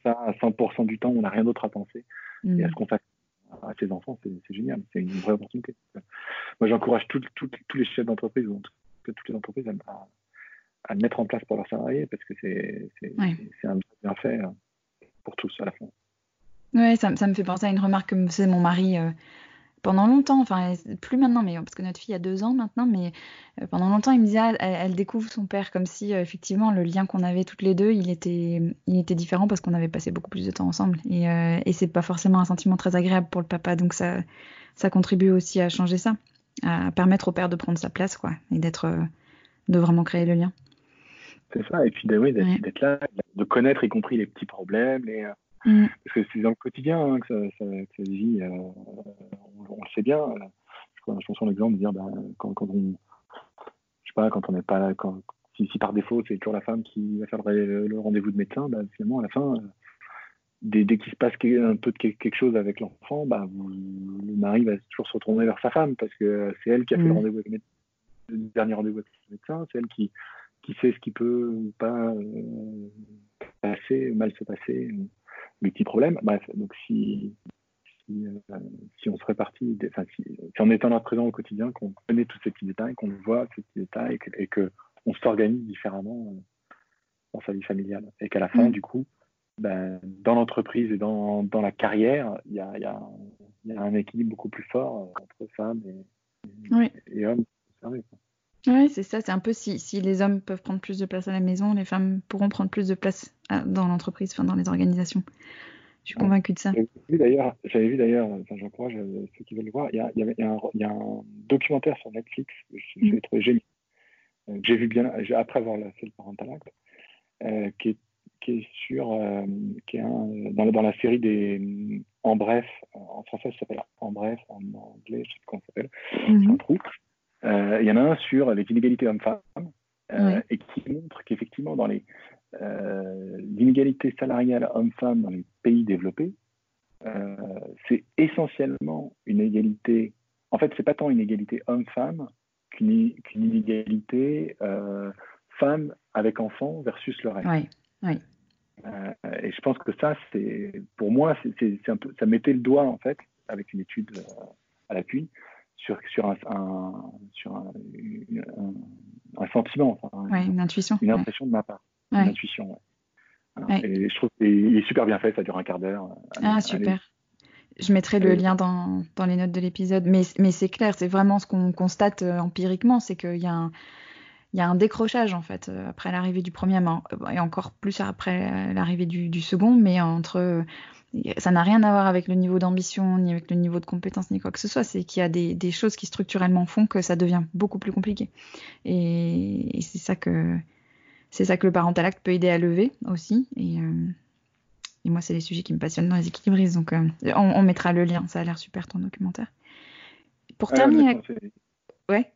ça à 100% du temps, on n'a rien d'autre à penser. Mm. Et à ce qu'on fasse à ses enfants, c'est génial, c'est une vraie opportunité. Moi, j'encourage tous les chefs d'entreprise, ou en tout cas toutes les entreprises, à, à, le mettre en place pour leurs salariés, parce que c'est un bien fait euh, pour tous à la fin. Oui, ça, ça, me fait penser à une remarque que me faisait mon mari euh, pendant longtemps, enfin plus maintenant, mais parce que notre fille a deux ans maintenant, mais euh, pendant longtemps, il me disait, ah, elle, découvre son père comme si effectivement le lien qu'on avait toutes les deux, il était, il était différent parce qu'on avait passé beaucoup plus de temps ensemble. Et, euh, et c'est pas forcément un sentiment très agréable pour le papa, donc ça, ça contribue aussi à changer ça, à permettre au père de prendre sa place, quoi, et d'être, de vraiment créer le lien. C'est ça, et puis d'être là, de connaître y compris les petits problèmes, les Mm. Parce que c'est dans le quotidien hein, que, ça, ça, que ça vit. Euh, on, le sait bien. Euh, je, je pense en exemple de dire ben, quand, quand, on, je sais pas, quand on n'est pas là, quand, si, si, par défaut c'est toujours la femme qui va faire le, rendez-vous de médecin, ben, finalement à la fin, euh, dès, dès qu'il se passe un peu de quelque chose avec l'enfant, ben, le mari va toujours se retourner vers sa femme parce que c'est elle qui a fait le mm. rendez-vous avec le, médecin, le dernier rendez-vous avec le médecin, c'est elle qui, qui sait ce qui peut ou pas euh, passer, mal se passer petits problèmes. Bref, donc si, si, euh, si on se répartit, enfin, si, si, on est en présent au quotidien, qu'on connaît tous ces petits détails, qu'on voit ces petits détails et qu'on on s'organise différemment euh, dans sa vie familiale. Et qu'à la fin, mm. du coup, ben, dans l'entreprise et dans, dans, la carrière, il y a, y, a, y a, un équilibre beaucoup plus fort euh, entre femmes et, et hommes. Oui, c'est ça. C'est un peu si, si, les hommes peuvent prendre plus de place à la maison, les femmes pourront prendre plus de place dans l'entreprise, enfin dans les organisations. Je suis convaincue de ça. J'avais vu d'ailleurs, enfin, j'encourage euh, ceux qui veulent le voir, il y a, il y a, un, il y a un, documentaire sur Netflix que je, mm. trouvé génial. Euh, j'ai vu bien, après avoir fait le Parental Act, euh, qui, est, qui est sur, euh, qui est un, dans, dans, la série des En bref, en français ça s'appelle En bref, en anglais, je sais pas comment ça s'appelle, mm-hmm. c'est un trou. Euh, il y en a un sur les inégalités hommes-femmes euh, et qui montre qu'effectivement, dans les euh, inégalités salariales hommes-femmes dans les pays développés, c'est essentiellement une égalité. En fait, c'est pas tant une égalité homme-femme qu'une inégalité euh, femme avec enfant versus le reste. Oui, oui. Euh, et je pense que ça, c'est pour moi, c'est un peu, ça mettait le doigt en fait avec une étude euh, à l'appui sur sur un, sur un, un, sentiment, une intuition, une impression de ma part, une intuition. Et je trouve qu'il est super bien fait, ça dure un quart d'heure. Ah super. Je mettrai le lien dans, dans les notes de l'épisode, mais, mais c'est clair, c'est vraiment ce qu'on constate euh, empiriquement, c'est qu'il y a un il y a un décrochage en fait euh, après l'arrivée du premier et encore plus après l'arrivée du, second, mais entre ça n'a rien à voir avec le niveau d'ambition ni avec le niveau de compétence ni quoi que ce soit. C'est qu'il y a des, choses qui structurellement font que ça devient beaucoup plus compliqué. Et, c'est ça que c'est ça que le parental acte peut aider à lever aussi. Et, euh, moi, c'est les sujets qui me passionnent dans les équilibristes. Donc, euh, on, mettra le lien. Ça a l'air super ton documentaire. Pour terminer, ouais.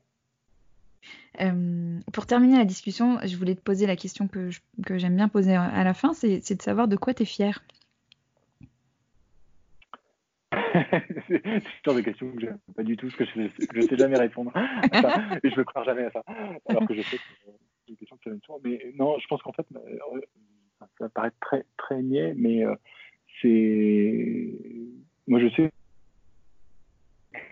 Euh, pour terminer la discussion, je voulais te poser la question que, j'aime bien poser à la fin, c'est de savoir de quoi tu es fier. c'est le genre de question que j'aime pas du tout, parce que je ne sais jamais répondre et je ne croire jamais à ça. Alors que je sais que c'est une question que tu Mais non, je pense qu'en fait, euh, ça va paraître très, très niais, mais euh, c'est. Moi, je sais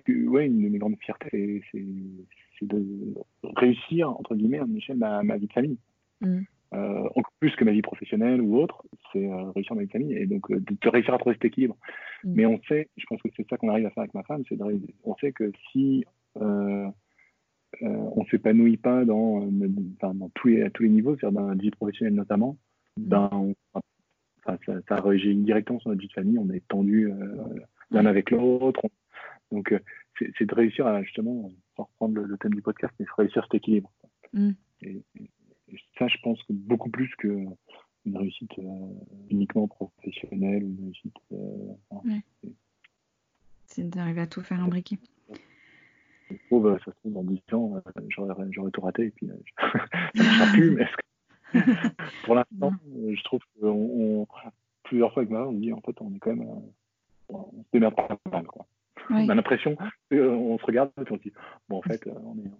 que ouais, une de mes grandes fiertés, c'est de réussir, entre guillemets, à Michel, ma, ma vie de famille. Mm. Euh, encore plus que ma vie professionnelle ou autre, c'est euh, réussir ma vie de famille et donc euh, de, réussir à trouver cet équilibre. Mm. Mais on sait, je pense que c'est ça qu'on arrive à faire avec ma femme, c'est on sait que si on ne s'épanouit pas dans, dans tous les, à tous les niveaux, c'est-à-dire dans la vie professionnelle notamment, mm. ben, ça, ça réagit directement sur notre vie de famille, on est tendu l'un avec l'autre. Donc, c'est de réussir à justement sans reprendre le, thème du podcast, mais réussir cet équilibre. Mm. Et, ça, je pense que beaucoup plus que une réussite euh, uniquement professionnelle une réussite. Euh, c'est d'arriver à tout faire imbriquer. Je trouve, ça se trouve, dans 10 ans, euh, j'aurais tout raté et puis ça ne marchera plus. Mais pour l'instant, je trouve que on, plusieurs fois avec ma on dit en fait, on est quand même. on se démerde pas mal. Quoi. On a l'impression, euh, on se regarde et on se dit, bon, en fait, euh, on, est,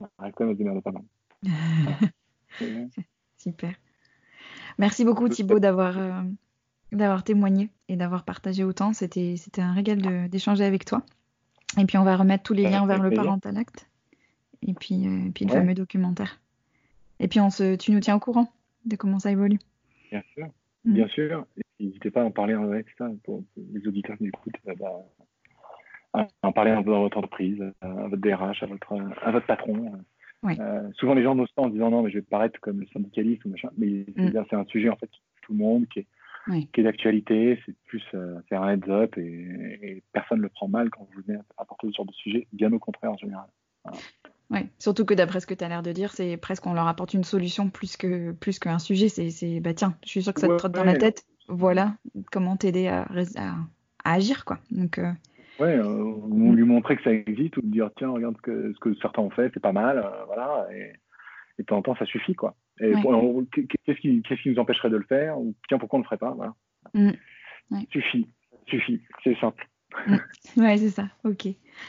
on arrive quand même à se démerder pas mal. Super. Merci beaucoup Thibaut d'avoir euh, d'avoir témoigné et d'avoir partagé autant. C'était c'était un régal d'échanger avec toi. Et puis on va remettre tous les liens vers le parental acte et puis, puis le fameux documentaire. Et puis on se, tu nous tiens au courant de comment ça évolue. Bien sûr, mm. bien sûr. N'hésitez pas à en parler en vrai, ça, pour les auditeurs qui écoutent. Bah, en parler un peu dans votre entreprise, à votre DRH, à votre, à votre patron. Euh, souvent, les gens n'osent pas en disant non, mais je vais paraître comme le syndicaliste ou machin. Mais mm. c'est un sujet en fait qui tout le monde, qui est, qui est d'actualité. C'est plus euh, faire un heads up et, personne ne le prend mal quand vous venez apporter ce genre de sujet. Bien au contraire en général. Ouais. Surtout que d'après ce que tu as l'air de dire, c'est presque on leur apporte une solution plus que plus qu'un sujet. C'est bah tiens, je suis sûr que ça te trotte dans la tête. Voilà comment t'aider à, à, à, agir quoi. Donc euh, Ouais, euh, ou lui montrer que ça existe, ou dire tiens, regarde ce que, ce que certains ont fait, c'est pas mal, euh, voilà, et, et de temps en temps, ça suffit, quoi. Et qu'est-ce qui, qui, nous empêcherait de le faire, ou tiens, pourquoi on ne le ferait pas, voilà. Mm. Suffit, suffit, c'est simple. Mm. Ouais, c'est ça, ok.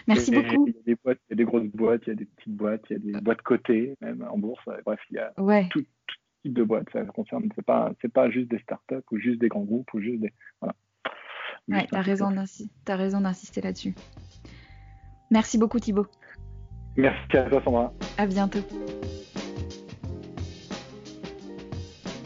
Merci beaucoup. Il y a des boîtes, il y a des grosses boîtes, il y a des petites boîtes, il y a des boîtes cotées, même en bourse, bref, il y a tout, type de boîtes, ça concerne, c'est pas, pas juste des startups, ou juste des grands groupes, ou juste des, voilà. Ouais, t'as raison d'insister là-dessus. Merci beaucoup Thibaut. Merci à toi Sandra. À bientôt.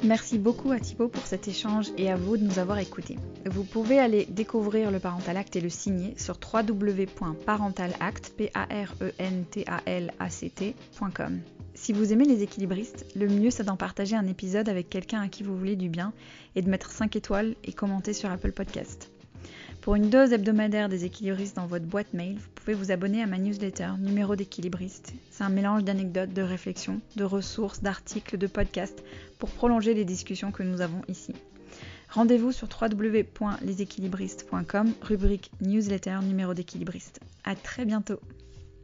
Merci beaucoup à Thibaut pour cet échange et à vous de nous avoir écoutés. Vous pouvez aller découvrir le Parental Act et le signer sur www.parentalact.com. Si vous aimez les équilibristes, le mieux c'est d'en partager un épisode avec quelqu'un à qui vous voulez du bien et de mettre 5 étoiles et commenter sur Apple Podcast. Pour une dose hebdomadaire des équilibristes dans votre boîte mail, vous pouvez vous abonner à ma newsletter Numéro d'équilibriste. C'est un mélange d'anecdotes, de réflexions, de ressources, d'articles, de podcasts pour prolonger les discussions que nous avons ici. Rendez-vous sur www.leséquilibristes.com, rubrique newsletter numéro d'équilibriste. À très bientôt.